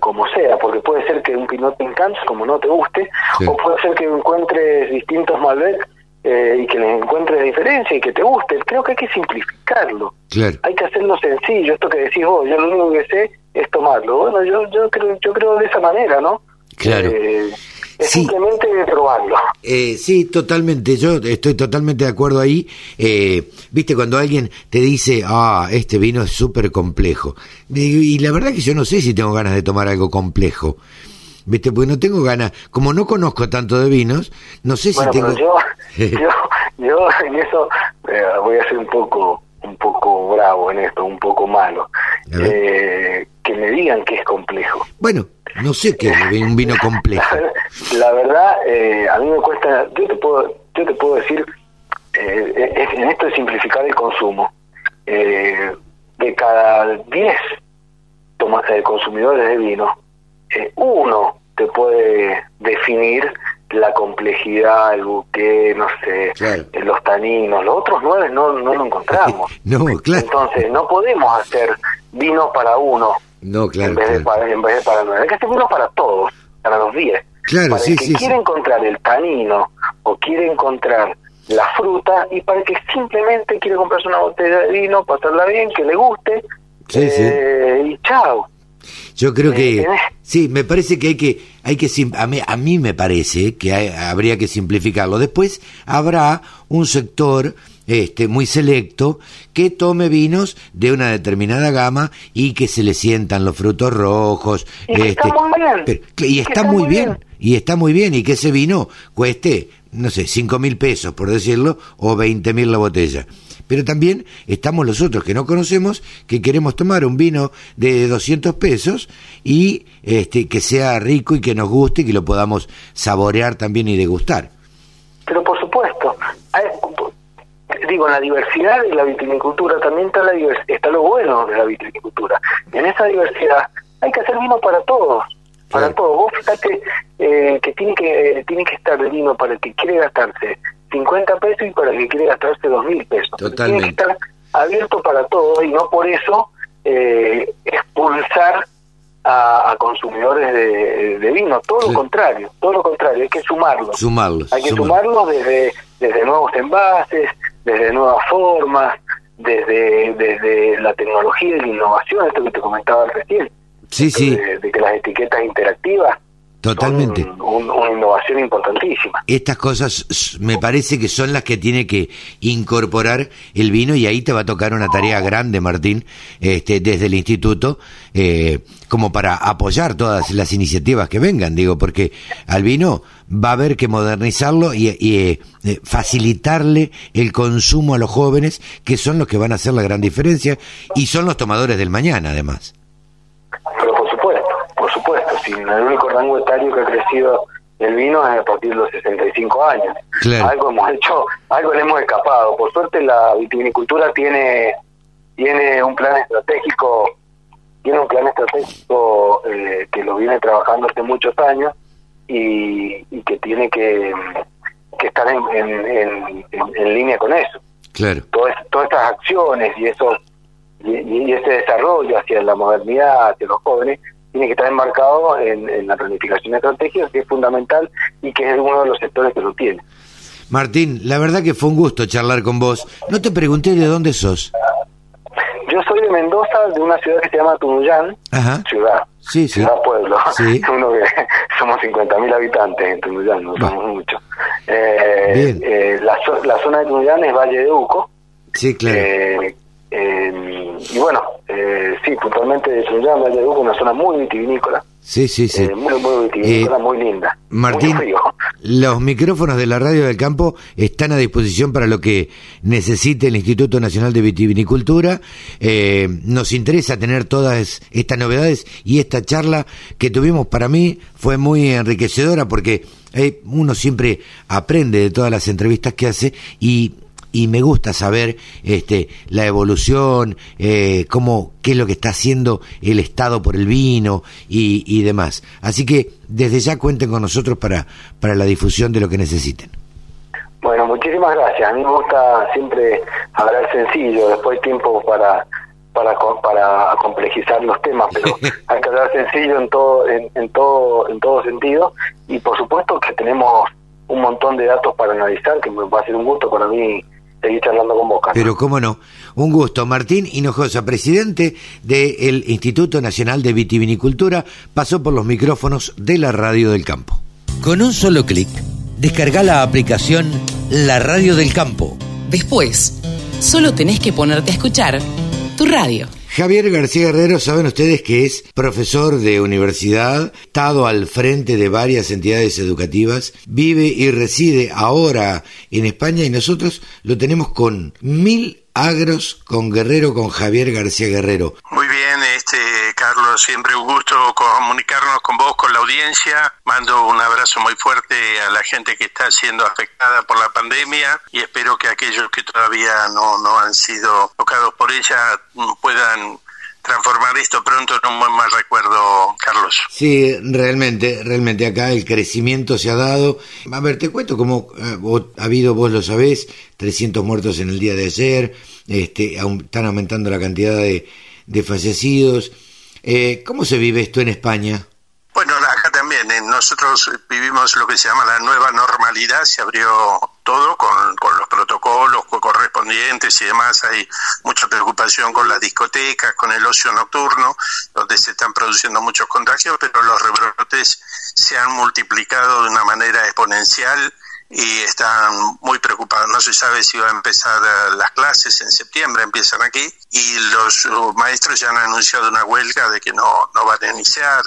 como sea, porque puede ser que un Pinot te encante, como no te guste, o puede ser que encuentres distintos Malbec eh, y que les encuentres diferencia y que te guste. Creo que hay que simplificarlo. Hay que hacerlo sencillo. Esto que decís vos, yo lo único que sé es tomarlo. Bueno, yo yo creo yo creo de esa manera, ¿no? Claro simplemente probarlo. Eh, sí, totalmente, yo estoy totalmente de acuerdo ahí. Eh, Viste, cuando alguien te dice, ah, este vino es súper complejo. Y, la verdad que yo no sé si tengo ganas de tomar algo complejo. ¿Viste? Porque no tengo ganas, como no conozco tanto de vinos, no sé si tengo... yo, yo, yo en eso eh, voy a ser un poco un poco bravo en esto, un poco malo. Eh, que me digan que es complejo. Bueno, no sé qué es un vino complejo. La, verdad, eh, a mí me cuesta, yo te puedo, yo te puedo decir, eh, en esto de simplificar el consumo, eh, de cada 10 consumidores de vino, uno te puede definir la complejidad, el buque, no sé, los taninos, los otros nueve no, no lo encontramos. no, claro. Entonces, no podemos hacer vino para uno no, claro. En vez, De, para, en vez de para nueve. Hay que hacer vino para todos, para los diez. Claro, para sí, el que quiere encontrar el tanino o quiere encontrar la fruta y para el que simplemente quiere comprarse una botella de vino, pasarla bien, que le guste eh, y chao. Yo creo que sí, me parece que hay que hay que a mí, a mí me parece que habría que simplificarlo. Después habrá un sector este muy selecto que tome vinos de una determinada gama y que se le sientan los frutos rojos. Y este, está muy bien. y está, muy bien. Y está muy bien. Y que ese vino cueste, no sé, cinco mil pesos, por decirlo, o veinte mil la botella pero también estamos los otros que no conocemos, que queremos tomar un vino de 200 pesos y este, que sea rico y que nos guste y que lo podamos saborear también y degustar. Pero por digo, en la diversidad de la viticultura también está, la está lo bueno de la viticultura. En esa diversidad hay que hacer vino para todos, para todos. Vos fíjate eh, que tiene que tiene que estar el vino para el que quiere gastarse 50 pesos y para el que quiere gastarse 2 mil pesos. Tiene que estar abierto para todos y no por eso eh, expulsar a, consumidores de, vino, todo lo contrario, todo lo contrario, hay que sumarlos. Sumarlos. Hay que sumarlos desde, desde nuevos envases, desde nuevas formas, desde, desde la tecnología y la innovación, esto que te comentaba recién. Sí, sí. De, que las etiquetas interactivas. Totalmente. una innovación importantísima. Estas cosas me parece que son las que tiene que incorporar el vino y ahí te va a tocar una tarea grande, Martín, este, desde el instituto, eh, como para apoyar todas las iniciativas que vengan, digo, porque al vino va a haber que modernizarlo y, eh, eh, facilitarle el consumo a los jóvenes, que son los que van a hacer la gran diferencia y son los tomadores del mañana, además. El único rango etario que ha crecido el vino es a partir de los 65 años. Algo hemos hecho, algo le hemos escapado. Por suerte la vitivinicultura tiene tiene un plan estratégico tiene un plan estratégico eh, que lo viene trabajando hace muchos años y, que tiene que, estar en, en, línea con eso. Claro. Todas, todas estas acciones y eso y, ese desarrollo hacia la modernidad, hacia los jóvenes, tiene que estar enmarcado en, la planificación estratégica, que es fundamental y que es uno de los sectores que lo tiene. Martín, la verdad que fue un gusto charlar con vos. No te pregunté de dónde sos. Yo soy de Mendoza, de una ciudad que se llama Tunuyán, ciudad, sí, ciudad pueblo. Uno que somos 50.000 habitantes en Tunuyán, no somos muchos. Eh, eh, la, la, zona de Tunuyán es Valle de Uco. Sí, claro. Eh, y bueno, eh, sí, puntualmente de Tunuyán, Valle de Uco, una zona muy vitivinícola. Sí, sí, sí. Eh, muy, muy vitivinícola, muy linda. Martín, los micrófonos de la Radio del Campo están a disposición para lo que necesite el Instituto Nacional de Vitivinicultura. Eh, nos interesa tener todas estas novedades y esta charla que tuvimos para mí fue muy enriquecedora porque eh, uno siempre aprende de todas las entrevistas que hace y y me gusta saber este la evolución, eh, cómo, qué es lo que está haciendo el Estado por el vino y, y demás. Así que desde ya cuenten con nosotros para, para la difusión de lo que necesiten. Bueno, muchísimas gracias. A mí me gusta siempre hablar sencillo, después hay tiempo para para para complejizar los temas, pero hay que hablar sencillo en todo en, en todo en todo sentido y por supuesto que tenemos un montón de datos para analizar que me va a ser un gusto para mí seguir charlando con vos, Pero cómo no. Un gusto. Martín Hinojosa, presidente del Instituto Nacional de Vitivinicultura, pasó por los micrófonos de la Radio del Campo. Con un solo clic, descarga la aplicación La Radio del Campo. Después, solo tenés que ponerte a escuchar tu radio. Javier García Guerrero, saben ustedes que es profesor de universidad, estado al frente de varias entidades educativas, vive y reside ahora en España y nosotros lo tenemos con mil Agros con Guerrero, con Javier García Guerrero. Muy bien, este Carlos, siempre un gusto comunicarnos con vos, con la audiencia. Mando un abrazo muy fuerte a la gente que está siendo afectada por la pandemia y espero que aquellos que todavía no, no han sido tocados por ella puedan transformar esto pronto en un buen mal recuerdo, Carlos. Sí, realmente, realmente acá el crecimiento se ha dado. A ver, te cuento cómo eh, ha habido, vos lo sabés, 300 muertos en el día de ayer, este, están aumentando la cantidad de, de fallecidos. Eh, ¿Cómo se vive esto en España? Bueno, acá también, eh, nosotros vivimos lo que se llama la nueva normalidad, se abrió todo con, con, los protocolos correspondientes y demás, hay mucha preocupación con las discotecas, con el ocio nocturno, donde se están produciendo muchos contagios, pero los rebrotes se han multiplicado de una manera exponencial y están muy preocupados. No se sabe si va a empezar las clases en septiembre, empiezan aquí, y los maestros ya han anunciado una huelga de que no, no van a iniciar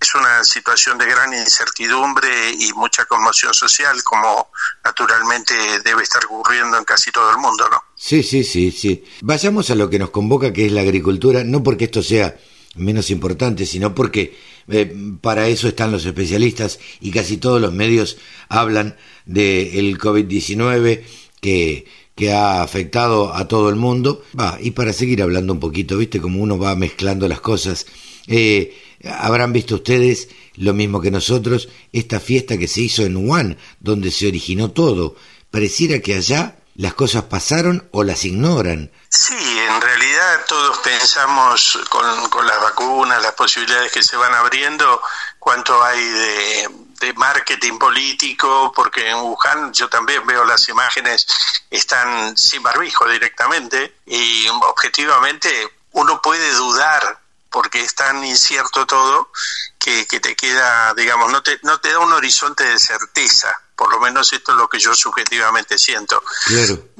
es una situación de gran incertidumbre y mucha conmoción social, como naturalmente debe estar ocurriendo en casi todo el mundo, ¿no? Sí, sí, sí, sí. Vayamos a lo que nos convoca, que es la agricultura, no porque esto sea menos importante, sino porque eh, para eso están los especialistas y casi todos los medios hablan del COVID-19 que, que ha afectado a todo el mundo. Va, y para seguir hablando un poquito, ¿viste? Como uno va mezclando las cosas. Eh, Habrán visto ustedes, lo mismo que nosotros, esta fiesta que se hizo en Wuhan, donde se originó todo. Pareciera que allá las cosas pasaron o las ignoran. Sí, en realidad todos pensamos con, con las vacunas, las posibilidades que se van abriendo, cuánto hay de, de marketing político, porque en Wuhan yo también veo las imágenes están sin barbijo directamente y objetivamente uno puede dudar porque es tan incierto todo que, te queda, digamos, no te, no te da un horizonte de certeza. Por lo menos esto es lo que yo subjetivamente siento.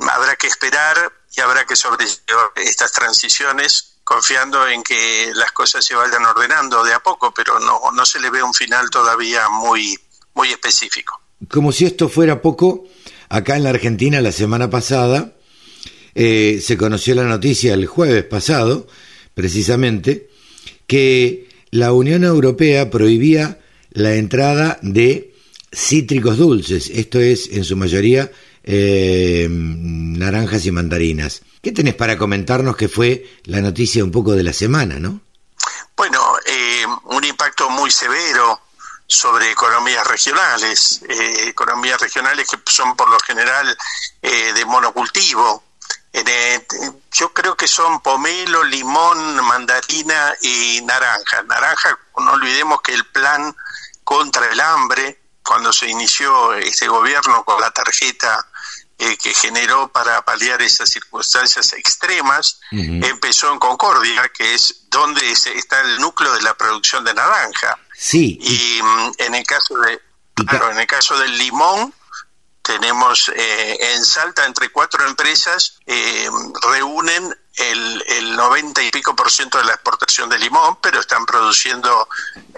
Habrá que esperar y habrá que sobrellevar estas transiciones confiando en que las cosas se vayan ordenando de a poco, pero no, no se le ve un final todavía muy, muy específico. Como si esto fuera poco, acá en la Argentina la semana pasada eh, se conoció la noticia el jueves pasado, precisamente, que la Unión Europea prohibía la entrada de cítricos dulces, esto es en su mayoría eh, naranjas y mandarinas. ¿Qué tenés para comentarnos que fue la noticia un poco de la semana, no? Bueno, eh, un impacto muy severo sobre economías regionales, eh, economías regionales que son por lo general de monocultivo, yo creo que son pomelo, limón, mandarina y naranja. Naranja, no olvidemos que el plan contra el hambre, cuando se inició este gobierno con la tarjeta eh, que generó para paliar esas circunstancias extremas, empezó en Concordia, que es donde está el núcleo de la producción de naranja. Sí. Y mm, en el caso de, claro, en el caso del limón, tenemos eh, en Salta entre cuatro empresas eh, reúnen el, el 90 y pico por ciento de la exportación de limón, pero están produciendo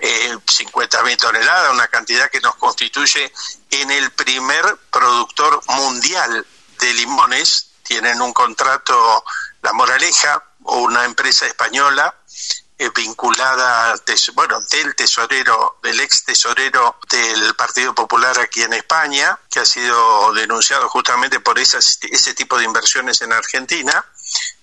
eh, 50 mil toneladas, una cantidad que nos constituye en el primer productor mundial de limones. Tienen un contrato, La Moraleja, una empresa española, eh, vinculada, bueno, del tesorero, del ex tesorero del Partido Popular aquí en España, que ha sido denunciado justamente por esas, ese tipo de inversiones en Argentina,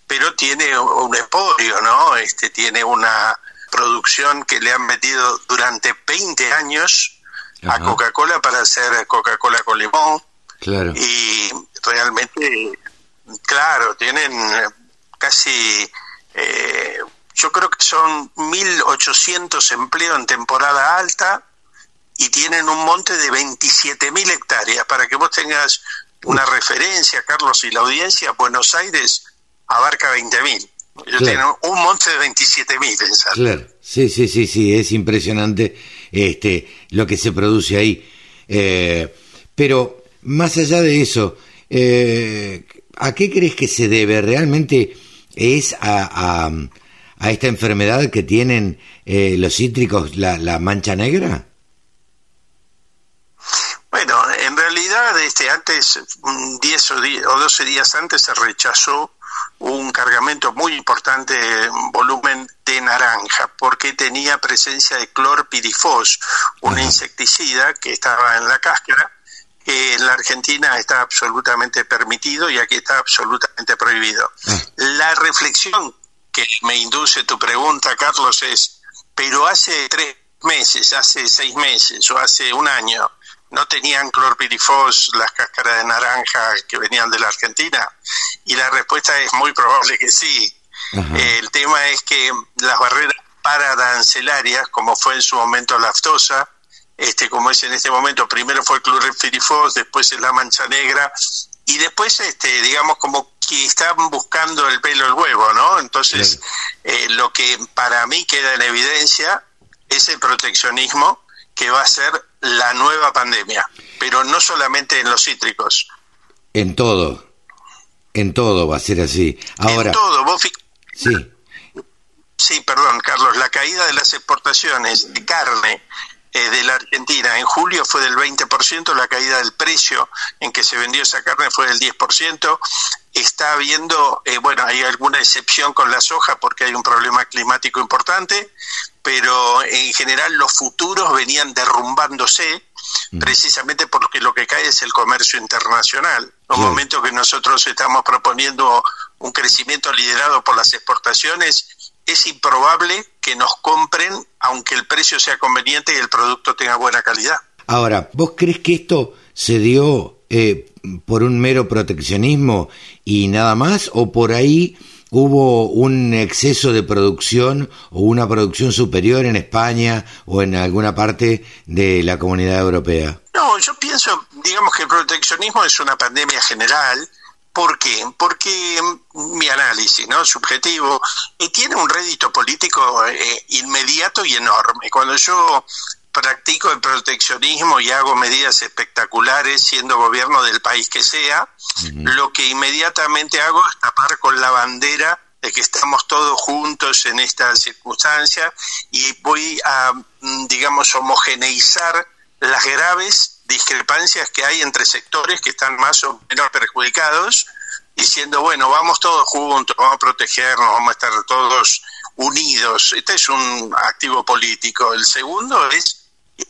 pero tiene un esporio, ¿no? Este tiene una producción que le han metido durante 20 años a Coca-Cola para hacer Coca-Cola con limón. Claro. Y realmente, claro, tienen casi eh, yo creo que son 1.800 empleos en temporada alta y tienen un monte de 27.000 hectáreas. Para que vos tengas una referencia, Carlos, y la audiencia, Buenos Aires abarca 20.000. Ellos tienen un monte de 27.000, Claro, sí, sí, sí, sí, es impresionante este, lo que se produce ahí. Eh, pero más allá de eso, eh, ¿a qué crees que se debe? ¿Realmente es a a esta enfermedad que tienen eh, los cítricos, la, la, mancha negra? Bueno, en realidad este antes, 10 o, o 12 días antes se rechazó un cargamento muy importante volumen de naranja porque tenía presencia de clorpirifos, un insecticida que estaba en la cáscara que en la Argentina está absolutamente permitido y aquí está absolutamente prohibido. Ah. La reflexión que me induce tu pregunta, Carlos, es, pero hace tres meses, hace seis meses o hace un año, ¿no tenían clorpirifos las cáscaras de naranja que venían de la Argentina? Y la respuesta es muy probable que sí. el tema es que las barreras paradancelarias, como fue en su momento la aftosa, este, como es en este momento, primero fue clorpirifos, después es la mancha negra, y después, este, digamos, como que están buscando el pelo el huevo, ¿no? Entonces, eh, lo que para mí queda en evidencia es el proteccionismo que va a ser la nueva pandemia, pero no solamente en los cítricos. En todo, en todo va a ser así. Ahora, en todo, vos Sí. Sí, perdón, Carlos, la caída de las exportaciones de carne eh, de la Argentina. En julio fue del 20%, la caída del precio en que se vendió esa carne fue del 10%. Está habiendo, eh, bueno, hay alguna excepción con la soja porque hay un problema climático importante, pero en general los futuros venían derrumbándose mm. precisamente porque lo que cae es el comercio internacional. Un momento que nosotros estamos proponiendo un crecimiento liderado por las exportaciones, es improbable que nos compren aunque el precio sea conveniente y el producto tenga buena calidad. Ahora, ¿vos crees que esto se dio eh, por un mero proteccionismo y nada más o por ahí hubo un exceso de producción o una producción superior en España o en alguna parte de la comunidad europea? No, yo pienso, digamos que el proteccionismo es una pandemia general ¿Por qué? Porque mi análisis, ¿no? Subjetivo, eh, tiene un rédito político eh, inmediato y enorme. Cuando yo practico el proteccionismo y hago medidas espectaculares siendo gobierno del país que sea, lo que inmediatamente hago es tapar con la bandera de que estamos todos juntos en esta circunstancia y voy a, mm, digamos, homogeneizar las graves discrepancias que hay entre sectores que están más o menos perjudicados, diciendo, bueno, vamos todos juntos, vamos a protegernos, vamos a estar todos unidos. Este es un activo político. El segundo es,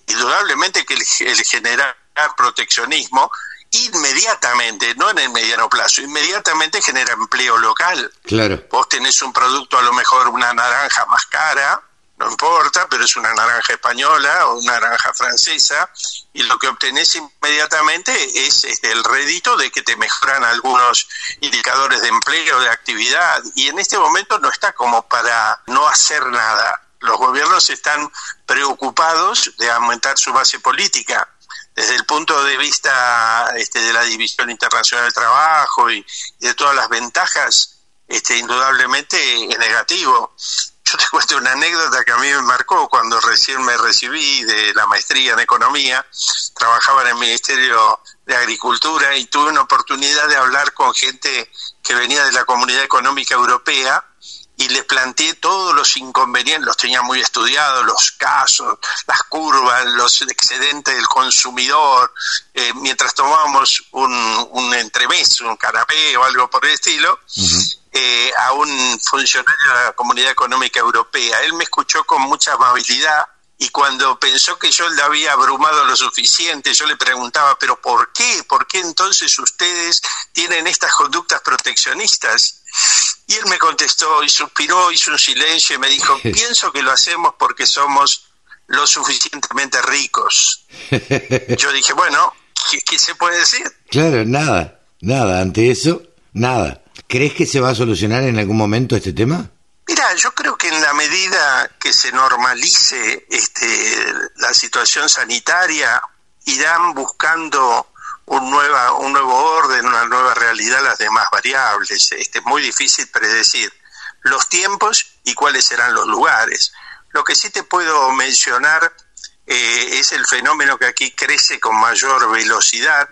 indudablemente, que el, generar proteccionismo inmediatamente, no en el mediano plazo, inmediatamente genera empleo local. Claro. Vos tenés un producto, a lo mejor una naranja más cara, no importa, pero es una naranja española o una naranja francesa, y lo que obtenés inmediatamente es, el rédito de que te mejoran algunos indicadores de empleo, de actividad, y en este momento no está como para no hacer nada. Los gobiernos están preocupados de aumentar su base política. Desde el punto de vista este, de la División Internacional del Trabajo y, de todas las ventajas, este, indudablemente es negativo. Yo te cuento una anécdota que a mí me marcó cuando recién me recibí de la maestría en economía, trabajaba en el Ministerio de Agricultura y tuve una oportunidad de hablar con gente que venía de la Comunidad Económica Europea y les planteé todos los inconvenientes, los tenía muy estudiados, los casos, las curvas, los excedentes del consumidor, eh, mientras tomábamos un, un entremés, un canapé o algo por el estilo, eh, a un funcionario de la Comunidad Económica Europea. Él me escuchó con mucha amabilidad y cuando pensó que yo le había abrumado lo suficiente, yo le preguntaba, pero ¿por qué? ¿Por qué entonces ustedes tienen estas conductas proteccionistas? Y él me contestó y suspiró, hizo un silencio y me dijo, pienso que lo hacemos porque somos lo suficientemente ricos. Yo dije, bueno, ¿qué, qué se puede decir? Claro, nada, nada, ante eso, nada. ¿Crees que se va a solucionar en algún momento este tema? Mira, yo creo que en la medida que se normalice este, la situación sanitaria, irán buscando un, nueva, un nuevo orden, una nueva realidad las demás variables. Este, es muy difícil predecir los tiempos y cuáles serán los lugares. Lo que sí te puedo mencionar eh, es el fenómeno que aquí crece con mayor velocidad,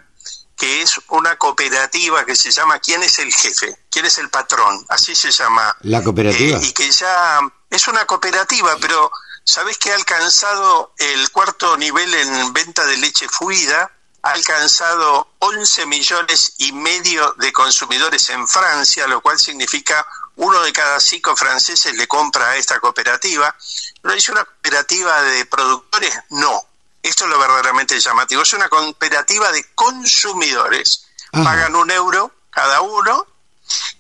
que es una cooperativa que se llama ¿Quién es el jefe? ¿Quién es el patrón? Así se llama. La cooperativa. Eh, y que ya es una cooperativa, pero ¿sabés que ha alcanzado el cuarto nivel en venta de leche fluida? Ha alcanzado 11 millones y medio de consumidores en Francia, lo cual significa uno de cada cinco franceses le compra a esta cooperativa. ¿No es una cooperativa de productores? No esto es lo verdaderamente llamativo. Es una cooperativa de consumidores. Pagan un euro cada uno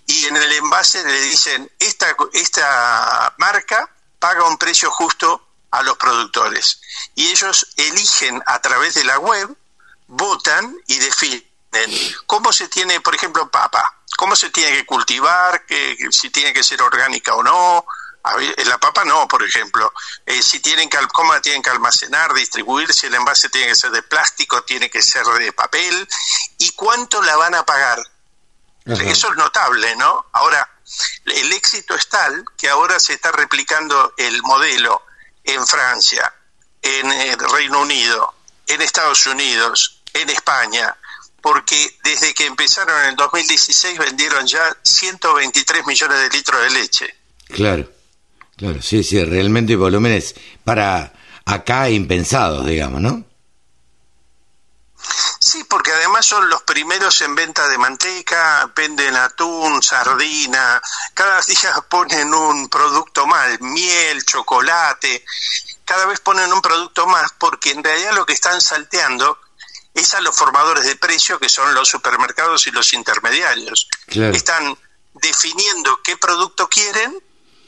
y en el envase le dicen, esta, esta marca paga un precio justo a los productores. Y ellos eligen a través de la web, votan y definen cómo se tiene, por ejemplo, papa, cómo se tiene que cultivar, que, si tiene que ser orgánica o no, la papa no, por ejemplo. Eh, si tienen que, cómo la tienen que almacenar, distribuir, si el envase tiene que ser de plástico, tiene que ser de papel, y cuánto la van a pagar. Eso es notable, ¿no? Ahora, el éxito es tal que ahora se está replicando el modelo en Francia, en el Reino Unido, en Estados Unidos, en España, porque desde que empezaron en el 2016 vendieron ya 123 millones de litros de leche. Claro. Claro, sí, sí, realmente volúmenes para acá impensados, digamos, ¿no? Sí, porque además son los primeros en venta de manteca, venden atún, sardina, cada día ponen un producto más, miel, chocolate, cada vez ponen un producto más porque en realidad lo que están salteando es a los formadores de precio que son los supermercados y los intermediarios. Están definiendo qué producto quieren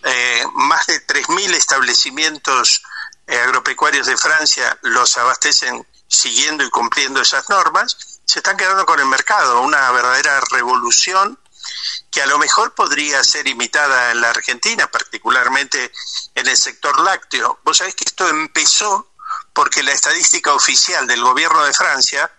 eh, más de 3.000 establecimientos eh, agropecuarios de Francia los abastecen siguiendo y cumpliendo esas normas, se están quedando con el mercado, una verdadera revolución que a lo mejor podría ser imitada en la Argentina, particularmente en el sector lácteo. Vos sabés que esto empezó porque la estadística oficial del gobierno de Francia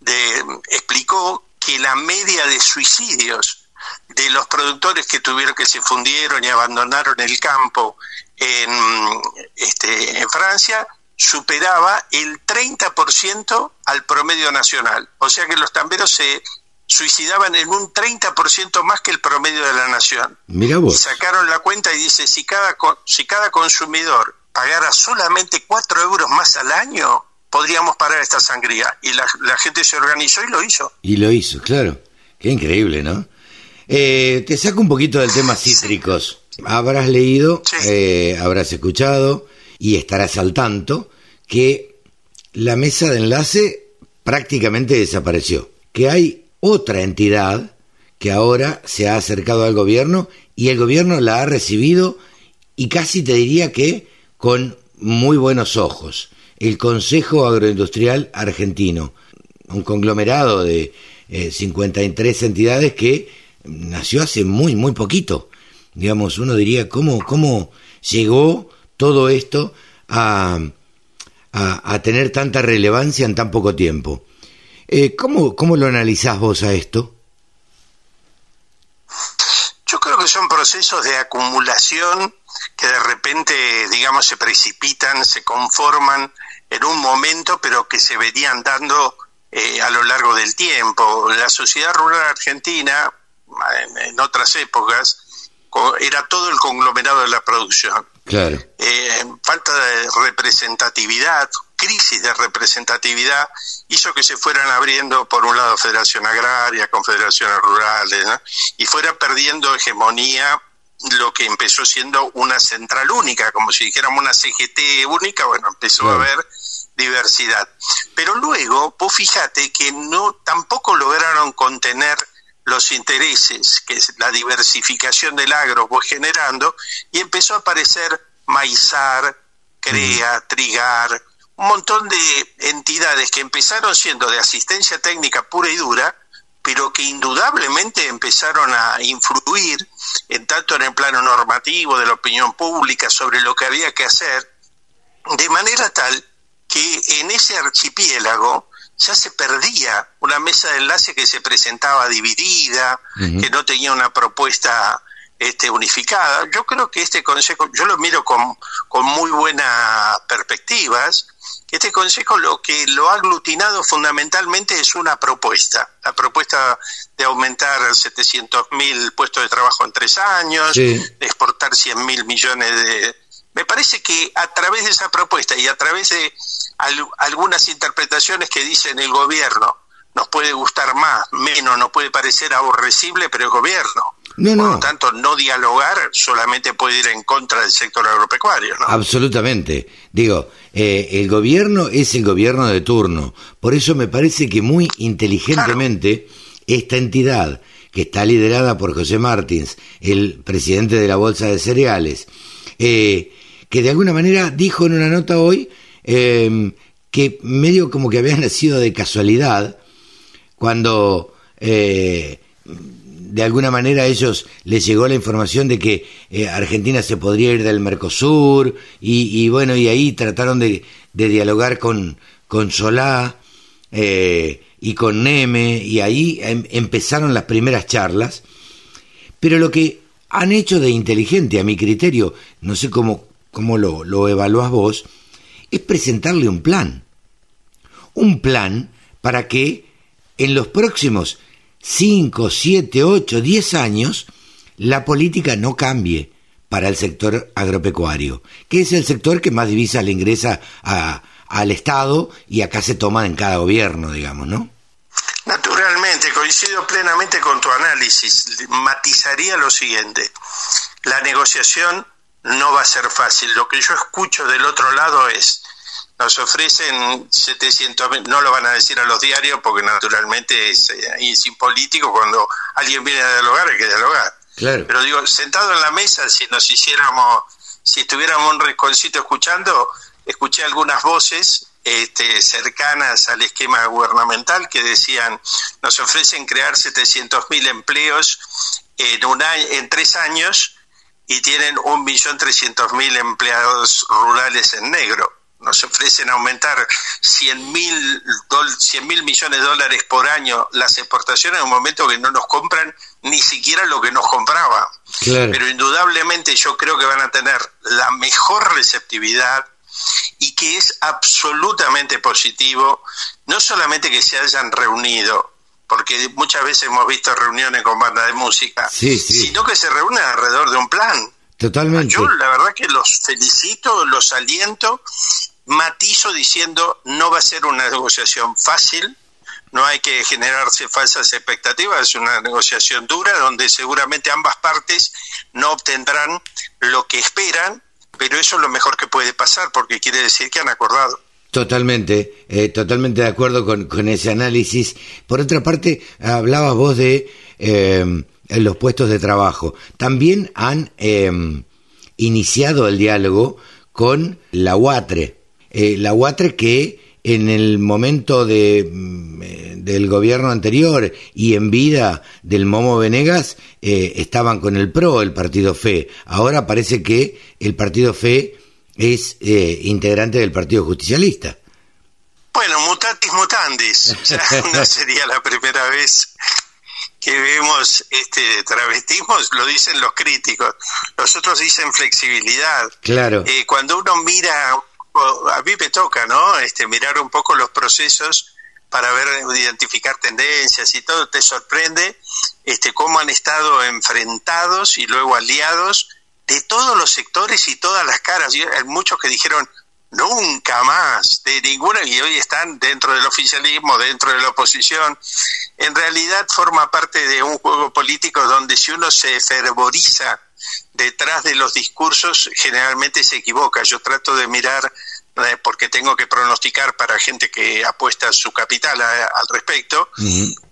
de, explicó que la media de suicidios de los productores que tuvieron que se fundieron y abandonaron el campo en, este, en Francia superaba el 30% al promedio nacional. O sea que los tamberos se suicidaban en un 30% más que el promedio de la nación. Mira vos. Sacaron la cuenta y dice, si cada, si cada consumidor pagara solamente 4 euros más al año, podríamos parar esta sangría. Y la, gente se organizó y lo hizo. Y lo hizo, claro. Qué increíble, ¿no? Eh, te saco un poquito del tema cítricos. Habrás leído, eh, habrás escuchado y estarás al tanto que la mesa de enlace prácticamente desapareció. Que hay otra entidad que ahora se ha acercado al gobierno y el gobierno la ha recibido y casi te diría que con muy buenos ojos. El Consejo Agroindustrial Argentino, un conglomerado de 53 eh, entidades que nació hace muy, muy poquito. Digamos, uno diría, ¿cómo, cómo llegó todo esto a, a tener tanta relevancia en tan poco tiempo? Eh, ¿cómo, ¿Cómo lo analizás vos a esto? Yo creo que son procesos de acumulación que de repente, digamos, se precipitan, se conforman en un momento, pero que se venían dando eh, a lo largo del tiempo. La sociedad rural argentina, en, otras épocas, era todo el conglomerado de la producción. Claro. Eh, falta de representatividad, crisis de representatividad hizo que se fueran abriendo por un lado Federación Agraria, Confederaciones Rurales, y fuera perdiendo hegemonía lo que empezó siendo una central única, como si dijéramos una CGT única, bueno, empezó a haber diversidad. Pero luego, vos fíjate que no tampoco lograron contener los intereses que la diversificación del agro fue generando y empezó a aparecer Maizar, Crea, Trigar, un montón de entidades que empezaron siendo de asistencia técnica pura y dura, pero que indudablemente empezaron a influir en tanto en el plano normativo de la opinión pública sobre lo que había que hacer, de manera tal que en ese archipiélago ya se perdía una mesa de enlace que se presentaba dividida, que no tenía una propuesta este, unificada. Yo creo que este consejo, yo lo miro con, con muy buenas perspectivas, este consejo lo que lo ha aglutinado fundamentalmente es una propuesta, la propuesta de aumentar 700 mil puestos de trabajo en tres años, de exportar 100 mil millones de... Me parece que a través de esa propuesta y a través de algunas interpretaciones que dicen el gobierno, nos puede gustar más, menos, nos puede parecer aborrecible, pero el gobierno. No, Por lo tanto, no dialogar solamente puede ir en contra del sector agropecuario. ¿no? Absolutamente. Digo, eh, el gobierno es el gobierno de turno. Por eso me parece que muy inteligentemente esta entidad, que está liderada por José Martins, el presidente de la Bolsa de Cereales, eh, que de alguna manera dijo en una nota hoy eh, que medio como que había nacido de casualidad, cuando eh, de alguna manera a ellos les llegó la información de que eh, Argentina se podría ir del Mercosur y, bueno, y ahí trataron de, dialogar con, con Solá eh, y con Neme y ahí em, empezaron las primeras charlas. Pero lo que han hecho de inteligente, a mi criterio, no sé cómo, cómo lo, lo evaluás vos, es presentarle un plan. Un plan para que en los próximos 5, 7, 8, 10 años la política no cambie para el sector agropecuario, que es el sector que más divisas le ingresa al Estado y acá se toma en cada gobierno, digamos, ¿no? Naturalmente, coincido plenamente con tu análisis. Matizaría lo siguiente. La negociación no va a ser fácil. Lo que yo escucho del otro lado es, nos ofrecen 700 mil, no lo van a decir a los diarios porque naturalmente es, eh, es impolítico, cuando alguien viene a dialogar hay que dialogar. Pero digo, sentado en la mesa, si nos hiciéramos, si estuviéramos un rinconcito escuchando, escuché algunas voces este, cercanas al esquema gubernamental que decían, nos ofrecen crear 700 mil empleos en, un en tres años y tienen 1.300.000 empleados rurales en negro nos ofrecen aumentar 100 mil mil millones de dólares por año las exportaciones en un momento que no nos compran ni siquiera lo que nos compraba. Pero indudablemente yo creo que van a tener la mejor receptividad y que es absolutamente positivo, no solamente que se hayan reunido, porque muchas veces hemos visto reuniones con bandas de música, sino que se reúnen alrededor de un plan. Totalmente. Yo la verdad que los felicito, los aliento, matizo diciendo no va a ser una negociación fácil, no hay que generarse falsas expectativas, es una negociación dura donde seguramente ambas partes no obtendrán lo que esperan, pero eso es lo mejor que puede pasar porque quiere decir que han acordado. Totalmente, eh, totalmente de acuerdo con, ese análisis. Por otra parte, hablabas vos de eh, los puestos de trabajo. También han eh, iniciado el diálogo con la UATRE. la UATRE que en el momento mm, del gobierno anterior y en vida del Momo Venegas estaban con el PRO, el partido FE. Ahora parece que el partido FE es eh, integrante del Partido Justicialista. Bueno, mutatis mutandis, no sería la primera vez que vemos este travestismo, lo dicen los críticos, los otros dicen flexibilidad. Claro. Eh, cuando uno mira, a mí me toca, ¿no? Este, mirar un poco los procesos para ver, identificar tendencias y todo, te sorprende este, cómo han estado enfrentados y luego aliados de todos los sectores y todas las caras. Hay muchos que dijeron nunca más, de ninguna, y hoy están dentro del oficialismo, dentro de la oposición. En realidad forma parte de un juego político donde si uno se fervoriza detrás de los discursos, generalmente se equivoca. Yo trato de mirar eh, porque tengo que pronosticar para gente que apuesta su capital al respecto,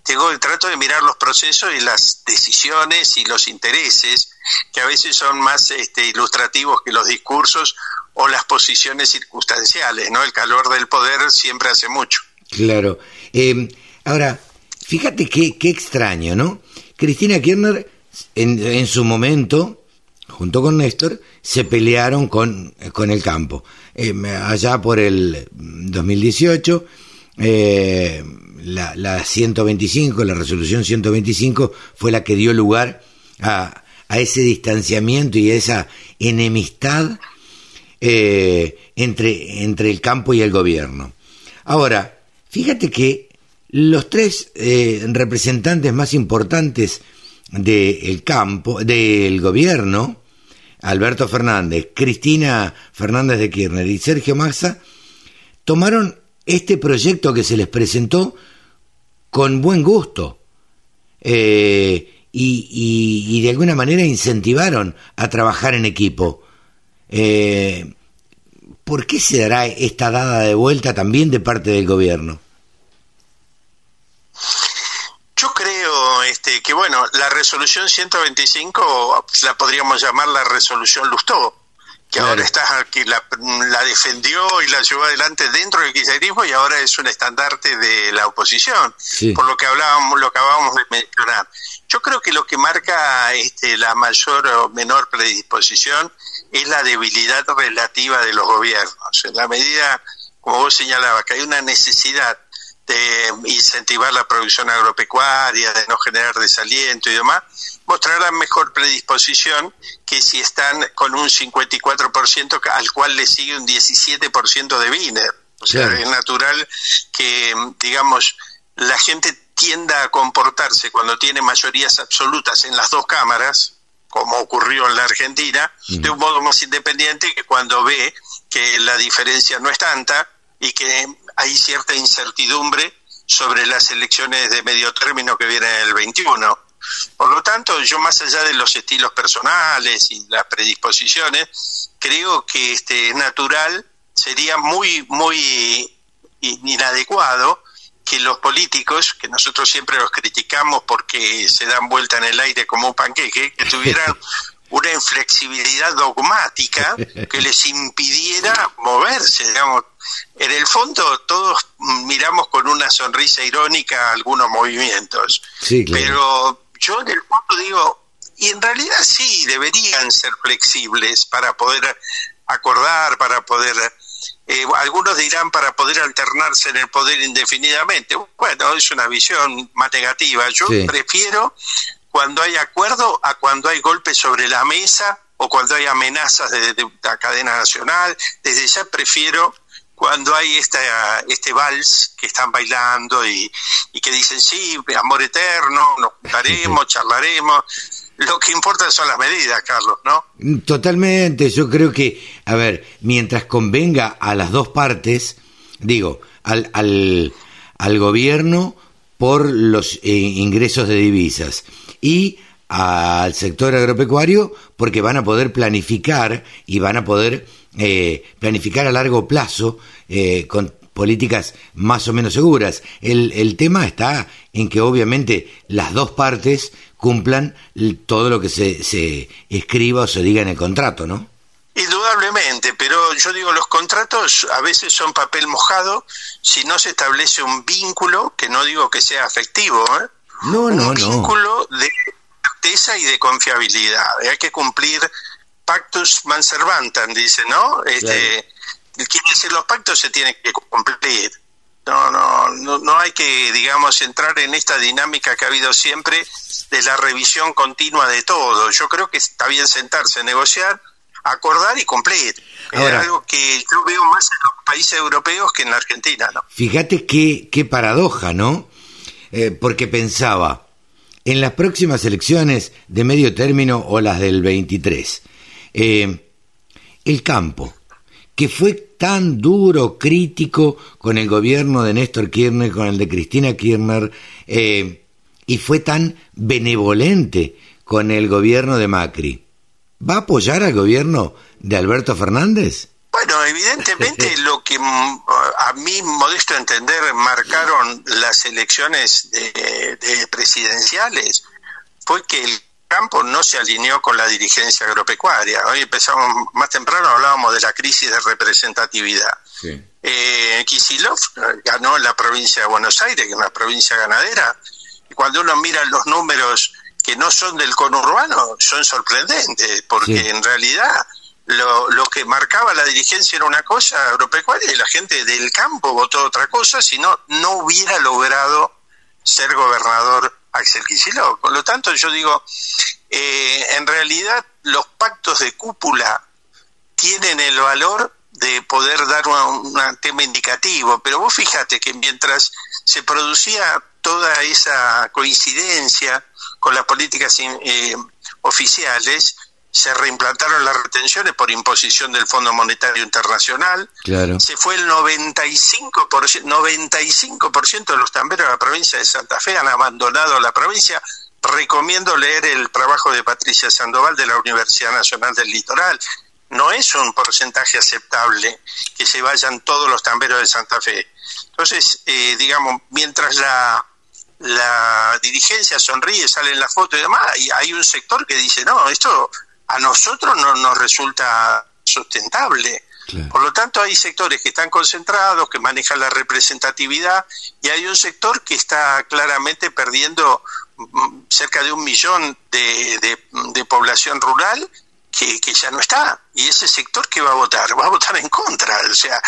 tengo el trato de mirar los procesos y las decisiones y los intereses que a veces son más este, ilustrativos que los discursos o las posiciones circunstanciales, ¿no? El calor del poder siempre hace mucho. Claro. Eh, ahora, fíjate qué, extraño, ¿no? Cristina Kirchner, en, su momento, junto con Néstor, se pelearon con, con el campo. Eh, allá por el 2018, eh, la 125, la resolución 125, fue la que dio lugar a, a ese distanciamiento y a esa enemistad eh, entre, entre el campo y el gobierno. Ahora, fíjate que los tres eh, representantes más importantes del campo, del gobierno, Alberto Fernández, Cristina Fernández de Kirchner y Sergio Massa, tomaron este proyecto que se les presentó con buen gusto eh, y, de alguna manera incentivaron a trabajar en equipo. Eh, ¿Por qué se dará esta dada de vuelta también de parte del gobierno? Yo creo este, que, bueno, la resolución 125 la podríamos llamar la resolución Lustó, que ahora está aquí, la, defendió y la llevó adelante dentro del kirchnerismo y ahora es un estandarte de la oposición, por lo que hablábamos, lo acabábamos de mencionar. Yo creo que lo que marca este, la mayor o menor predisposición es la debilidad relativa de los gobiernos. En la medida, como vos señalabas, que hay una necesidad de incentivar la producción agropecuaria, de no generar desaliento y demás, mostrarán mejor predisposición que si están con un 54% al cual le sigue un 17% de Wiener. O sea, es natural que, digamos, la gente tienda a comportarse cuando tiene mayorías absolutas en las dos cámaras, como ocurrió en la Argentina, de un modo más independiente que cuando ve que la diferencia no es tanta y que hay cierta incertidumbre sobre las elecciones de medio término que vienen en el 21. Por lo tanto, yo más allá de los estilos personales y las predisposiciones, creo que este natural sería muy muy inadecuado que los políticos, que nosotros siempre los criticamos porque se dan vuelta en el aire como un panqueque, que tuvieran una inflexibilidad dogmática que les impidiera moverse, digamos. En el fondo todos miramos con una sonrisa irónica algunos movimientos, pero yo en el fondo digo, y en realidad sí, deberían ser flexibles para poder acordar, para poder eh, algunos dirán para poder alternarse en el poder indefinidamente. Bueno, es una visión más negativa. Yo prefiero cuando hay acuerdo a cuando hay golpes sobre la mesa o cuando hay amenazas de, la cadena nacional. Desde ya prefiero cuando hay esta, este vals que están bailando y, y que dicen, sí, amor eterno, nos juntaremos, charlaremos. Lo que importa son las medidas, Carlos, ¿no? Totalmente, yo creo que, a ver, mientras convenga a las dos partes, digo, al, al, al gobierno por los eh, ingresos de divisas y al sector agropecuario porque van a poder planificar y van a poder eh, planificar a largo plazo eh, con políticas más o menos seguras. El, el tema está en que obviamente las dos partes cumplan todo lo que se, se escriba o se diga en el contrato, ¿no? Indudablemente, pero yo digo, los contratos a veces son papel mojado si no se establece un vínculo, que no digo que sea afectivo, ¿eh? No, no, un vínculo de certeza y de confiabilidad. Hay que cumplir pactus manservantan, dice, ¿no? Este, Quiere decir, los pactos se tienen que cumplir. No, no, no, no hay que, digamos, entrar en esta dinámica que ha habido siempre de la revisión continua de todo. Yo creo que está bien sentarse, negociar, acordar y cumplir. es algo que yo veo más en los países europeos que en la Argentina, ¿no? Fíjate qué, qué paradoja, ¿no? Eh, porque pensaba, en las próximas elecciones de medio término o las del 23, eh, el campo, que fue tan duro, crítico con el gobierno de Néstor Kirchner, con el de Cristina Kirchner, eh, y fue tan benevolente con el gobierno de Macri. ¿Va a apoyar al gobierno de Alberto Fernández? Bueno, evidentemente lo que mm, a mí, modesto entender, marcaron las elecciones de presidenciales fue que el campo no se alineó con la dirigencia agropecuaria. Hoy empezamos, más temprano hablábamos de la crisis de representatividad. Sí. Eh, Kisilov ganó en la provincia de Buenos Aires, que es una provincia ganadera, y cuando uno mira los números que no son del conurbano, son sorprendentes, porque en realidad lo, lo, que marcaba la dirigencia era una cosa agropecuaria y la gente del campo votó otra cosa, si no, no hubiera logrado ser gobernador Axel Kicillof. Por lo tanto, yo digo, eh, en realidad los pactos de cúpula tienen el valor de poder dar un, tema indicativo, pero vos fíjate que mientras se producía toda esa coincidencia con las políticas eh, oficiales, se reimplantaron las retenciones por imposición del Fondo Monetario Internacional, se fue el 95%, 95 de los tamberos de la provincia de Santa Fe han abandonado la provincia. Recomiendo leer el trabajo de Patricia Sandoval de la Universidad Nacional del Litoral. No es un porcentaje aceptable que se vayan todos los tamberos de Santa Fe. Entonces, eh, digamos, mientras la, la dirigencia sonríe, sale en la foto y demás, y hay un sector que dice, no, esto a nosotros no nos resulta sustentable. Por lo tanto, hay sectores que están concentrados, que manejan la representatividad, y hay un sector que está claramente perdiendo mm, cerca de un millón de, de, población rural que, que, ya no está. Y ese sector que va a votar, va a votar en contra. O sea,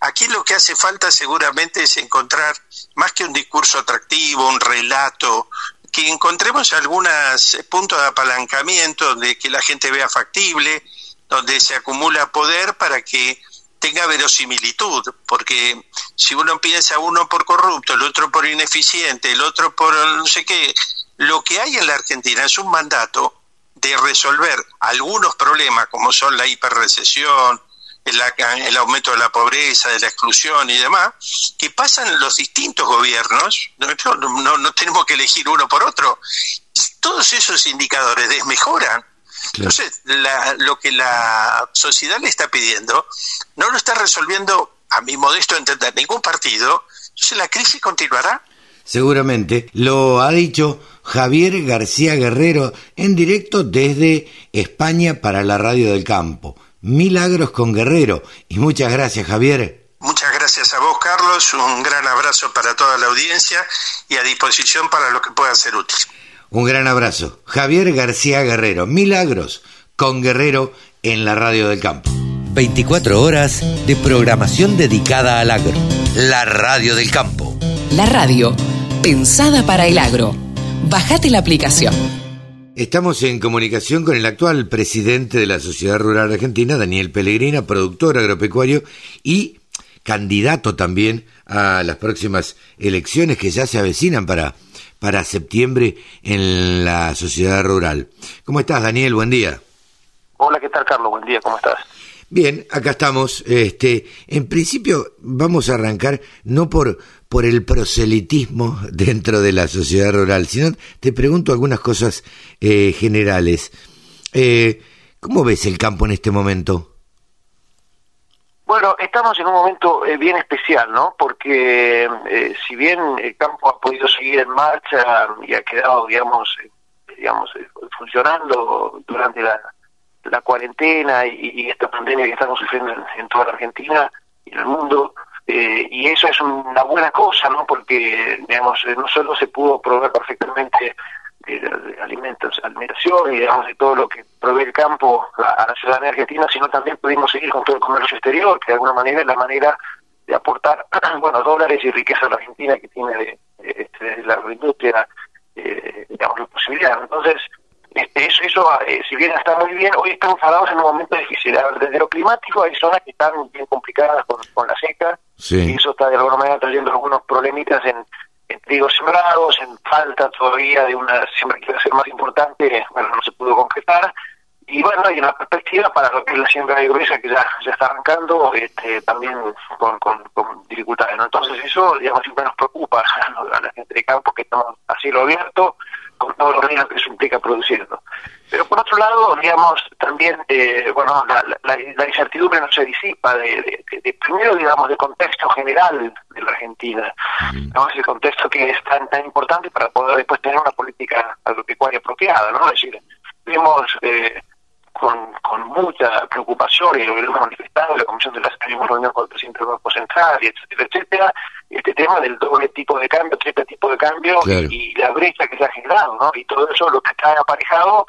aquí lo que hace falta seguramente es encontrar más que un discurso atractivo, un relato, que encontremos algunos puntos de apalancamiento donde la gente vea factible, donde se acumula poder para que tenga verosimilitud, porque si uno piensa uno por corrupto, el otro por ineficiente, el otro por no sé qué, lo que hay en la Argentina es un mandato de resolver algunos problemas como son la hiperrecesión, el, aumento de la pobreza, de la exclusión y demás, que pasan los distintos gobiernos, no, no, tenemos que elegir uno por otro, y todos esos indicadores desmejoran. Entonces, lo que la sociedad le está pidiendo no lo está resolviendo, a mi modesto entender, ningún partido, entonces la crisis continuará. Seguramente, lo ha dicho Javier García Guerrero en directo desde España para la Radio del Campo. Milagros con Guerrero. Y muchas gracias, Javier. Muchas gracias a vos, Carlos. Un gran abrazo para toda la audiencia y a disposición para lo que pueda ser útil. Un gran abrazo. Javier García Guerrero. Milagros con Guerrero en la Radio del Campo. 24 horas de programación dedicada al agro. La radio del campo. La radio, pensada para el agro. Bájate la aplicación. Estamos en comunicación con el actual presidente de la Sociedad Rural Argentina, Daniel Pellegrina, productor agropecuario y candidato también a las próximas elecciones que ya se avecinan para, para septiembre en la sociedad rural. ¿Cómo estás, Daniel? Buen día. Hola, ¿qué tal, Carlos? Buen día, ¿cómo estás? Bien, acá estamos. Este, en principio vamos a arrancar no por por el proselitismo dentro de la sociedad rural, sino te pregunto algunas cosas eh, generales. Eh, ¿Cómo ves el campo en este momento? Bueno, estamos en un momento eh, bien especial, ¿no? Porque si bien el campo ha podido seguir en marcha y ha quedado, digamos, digamos, funcionando durante la, la cuarentena y, esta pandemia que estamos sufriendo en, toda la Argentina y en el mundo, eh, y eso es una buena cosa, ¿no? Porque, digamos, eh, no solo se pudo proveer perfectamente de, alimentos, alimentación y, digamos, de todo lo que provee el campo a, la ciudadanía argentina, sino también pudimos seguir con todo el comercio exterior, que de alguna manera es la manera de aportar, bueno, dólares y riqueza a la Argentina que tiene de, este, la agroindustria, eh, digamos, la posibilidad. Entonces, este, eso, eso eh, si bien está muy bien, hoy estamos parados en un momento difícil. desde lo climático hay zonas que están bien complicadas con, la seca, y eso está de alguna manera trayendo algunos problemitas en, en trigos sembrados, en falta todavía de una siembra que iba a ser más importante, bueno, no se pudo concretar. Y bueno, hay una perspectiva para lo que es la siembra de gruesa que ya, ya está arrancando, este, también con, con, dificultades. Entonces eso, digamos, siempre nos preocupa a la gente de campo que estamos a cielo abierto, con todos los riesgos que eso implica produciendo. Pero por otro lado, digamos, también, eh, bueno, la, la, incertidumbre no se disipa de, primero, digamos, del contexto general de la Argentina, ¿no? ese contexto que es tan, tan importante para poder después tener una política agropecuaria apropiada, ¿no? Es decir, vemos eh, con, con mucha preocupación y lo hemos manifestado en la Comisión de la tuvimos reunión con el presidente del Banco Central, etcétera, etcétera, este tema del doble tipo de cambio, triple tipo de cambio y, la brecha que se ha generado, ¿no? Y todo eso lo que está aparejado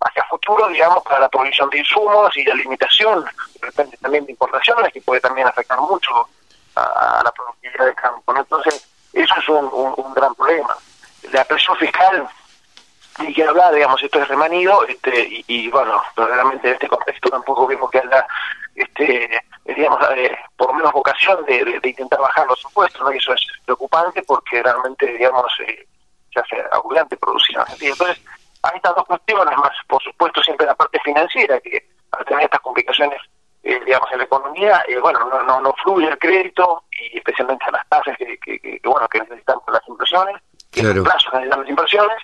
hacia futuro, digamos, para la provisión de insumos y la limitación, de repente también de importaciones, que puede también afectar mucho a, la productividad del campo, ¿no? Entonces, eso es un, un gran problema. La presión fiscal y que hablar, digamos, esto es remanido, este, y, bueno, verdaderamente en este contexto tampoco vemos que haya, este, digamos, eh, por lo menos vocación de, intentar bajar los impuestos, ¿no? Y eso es preocupante porque realmente, digamos, eh, se hace agobiante producir Entonces, hay estas dos cuestiones, más por supuesto siempre la parte financiera, que al tener estas complicaciones, eh, digamos, en la economía, eh, bueno, no, no, no, fluye el crédito, y especialmente a las tasas que, que, que, bueno, que necesitamos las inversiones, que los plazos necesitan las inversiones,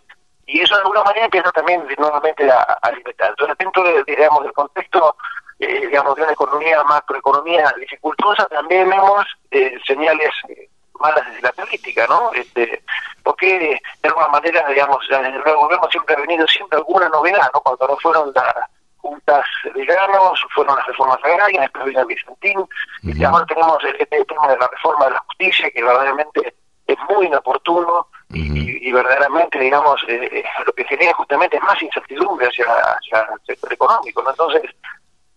y eso de alguna manera empieza también nuevamente a, alimentar. Entonces, dentro de, digamos, del contexto eh, digamos, de una economía, macroeconomía dificultosa, también vemos eh, señales eh, malas desde la política, ¿no? Este, porque de alguna manera, digamos, desde el nuevo gobierno siempre ha venido siempre alguna novedad, ¿no? Cuando no fueron las juntas de granos, fueron las reformas agrarias, después vino el Vicentín, y ahora tenemos este tema de la reforma de la justicia, que verdaderamente es muy inoportuno, y, verdaderamente, digamos, eh, eh, lo que genera justamente más incertidumbre hacia, hacia el sector económico. ¿no? Entonces,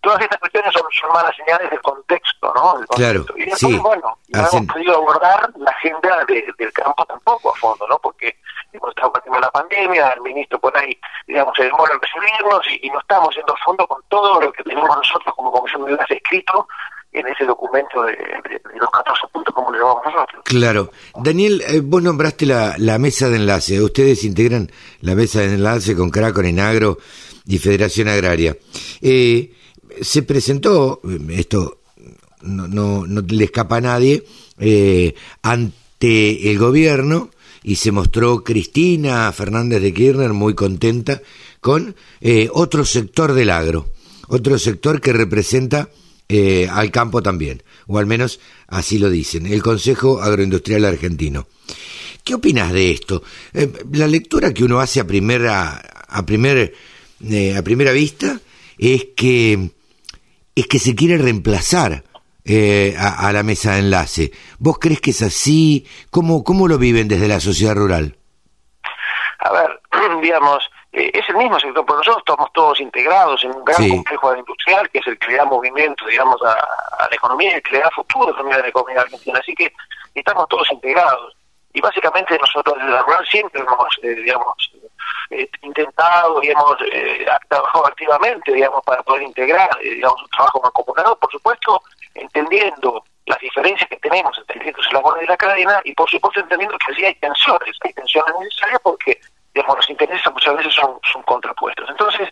todas estas cuestiones son, son malas señales del contexto, ¿no? claro, y después, bueno, no hemos podido abordar la agenda del campo tampoco a fondo, ¿no? Porque hemos estado con la pandemia, el ministro por ahí, digamos, se demora en recibirnos y, no estamos yendo a fondo con todo lo que tenemos nosotros como Comisión de Enlace escrito en ese documento de, los 14 puntos como le llamamos nosotros. Claro. Daniel, eh, vos nombraste la, la mesa de enlace. Ustedes integran la mesa de enlace con Cracon, Enagro y Federación Agraria. Eh, se presentó, esto no, no, no le escapa a nadie, eh, ante el gobierno y se mostró Cristina Fernández de Kirchner muy contenta con eh, otro sector del agro, otro sector que representa eh, al campo también, o al menos así lo dicen, el Consejo Agroindustrial Argentino. ¿Qué opinas de esto? Eh, la lectura que uno hace a primera, a, primer, eh, a primera vista es que, es que se quiere reemplazar a, a, la mesa de enlace. ¿Vos crees que es así? ¿Cómo, ¿Cómo lo viven desde la sociedad rural? A ver, digamos, eh, es el mismo sector, pero nosotros estamos todos integrados en un gran complejo industrial que es el que le da movimiento, digamos, a, la economía y que le da futuro también a la economía argentina. Así que estamos todos integrados. Y básicamente nosotros desde la RUAN siempre hemos, eh, digamos, eh, intentado y hemos trabajado activamente, digamos, para poder integrar, digamos, un trabajo mancomunado, por supuesto, entendiendo las diferencias que tenemos entre distintos eslabones de la cadena y por supuesto entendiendo que allí hay tensiones, hay tensiones necesarias porque digamos, los intereses muchas veces son, son contrapuestos. Entonces,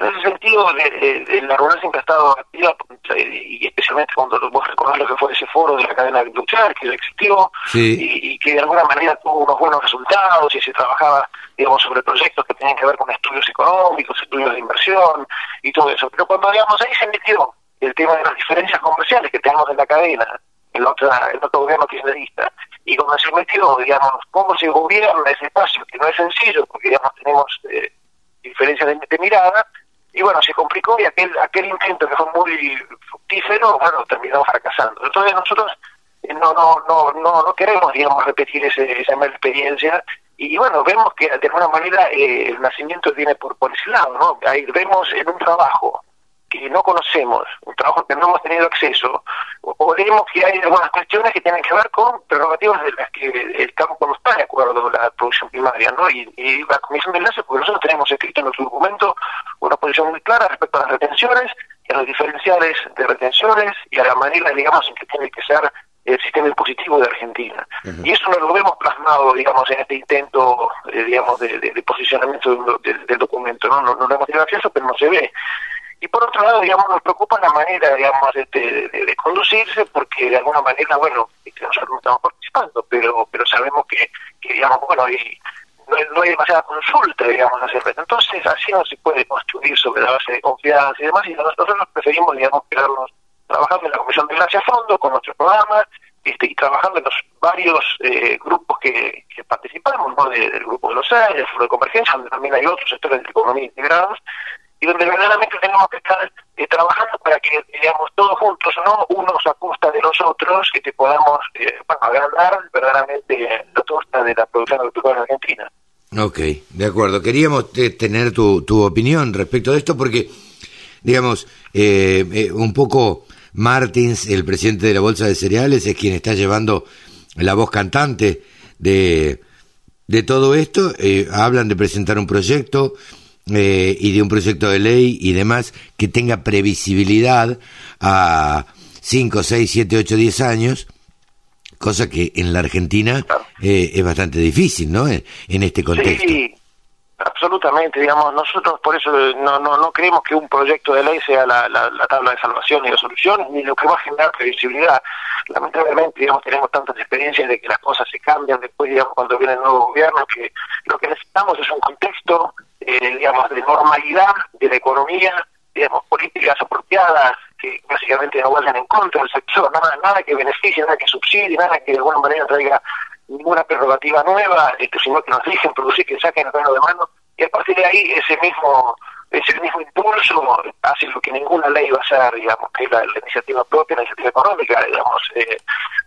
en ese sentido, la rural siempre ha estado activa, y especialmente cuando vos recordás lo que fue ese foro de la cadena industrial que existió y, que de alguna manera tuvo unos buenos resultados y se trabajaba, digamos, sobre proyectos que tenían que ver con estudios económicos, estudios de inversión y todo eso. Pero cuando, digamos, ahí se metió el tema de las diferencias comerciales que tenemos en la cadena, en, otra, en otro gobierno kirchnerista, y cuando se metió, digamos, cómo se gobierna ese espacio, que no es sencillo, porque, digamos, tenemos eh, diferencias de, mirada, y bueno, se complicó y aquel, aquel intento que fue muy fructífero, bueno, terminó fracasando. Entonces nosotros eh, no, no, no, no, no queremos, digamos, repetir ese, esa mala experiencia, y bueno, vemos que de alguna manera eh, el nacimiento viene por, por ese lado, ¿no? Ahí vemos en un trabajo que no conocemos, un trabajo que no hemos tenido acceso, o, vemos que hay algunas cuestiones que tienen que ver con prerrogativas de las que el campo no está de acuerdo con la producción primaria, ¿no? Y, la Comisión de Enlace, porque nosotros tenemos escrito en nuestro documento una posición muy clara respecto a las retenciones, y a los diferenciales de retenciones, y a la manera, digamos, en que tiene que ser el sistema impositivo de Argentina. Y eso no lo vemos plasmado, digamos, en este intento, eh, digamos, de, posicionamiento del documento, ¿no? ¿no? No, lo hemos tenido acceso, pero no se ve. Y por otro lado, digamos, nos preocupa la manera, digamos, de, de, conducirse, porque de alguna manera, bueno, nosotros no estamos participando, pero pero sabemos que, que digamos, bueno, y no, hay demasiada consulta, digamos, hacia Entonces, así no se puede construir sobre la base de confianza y demás, y nosotros preferimos, digamos, quedarnos trabajando en la Comisión de Gracia fondo con nuestro programa, este, y trabajando en los varios eh, grupos que, que participamos, ¿no? del Grupo de los Aires, el Foro de Convergencia, donde también hay otros sectores de economía integrados, y donde verdaderamente tenemos que estar eh, trabajando para que, digamos, todos juntos, no unos a costa de los otros, que te podamos eh, agrandar verdaderamente la torta de la producción agrícola argentina. Ok, de acuerdo. Queríamos eh, tener tu, tu opinión respecto de esto porque, digamos, eh, un poco Martins, el presidente de la Bolsa de Cereales, es quien está llevando la voz cantante de, de todo esto. hablan de presentar un proyecto eh, y de un proyecto de ley y demás que tenga previsibilidad a 5, 6, 7, 8, 10 años, cosa que en la Argentina eh, es bastante difícil, ¿no? En, este contexto. Sí, absolutamente, digamos, nosotros por eso no, no, no creemos que un proyecto de ley sea la, la, tabla de salvación y de soluciones, ni lo que va a generar previsibilidad. Lamentablemente, digamos, tenemos tantas experiencias de que las cosas se cambian después, digamos, cuando viene el nuevo gobierno, que lo que necesitamos es un contexto eh, digamos, de normalidad de la economía, digamos, políticas apropiadas que básicamente no vayan en contra del sector, nada, nada que beneficie, nada que subsidie, nada que de alguna manera traiga ninguna prerrogativa nueva, este, sino que nos dejen producir, que saquen el freno de mano, y a partir de ahí ese mismo ese mismo impulso hace lo que ninguna ley va a hacer, digamos, que es la, iniciativa propia, la iniciativa económica, digamos, eh,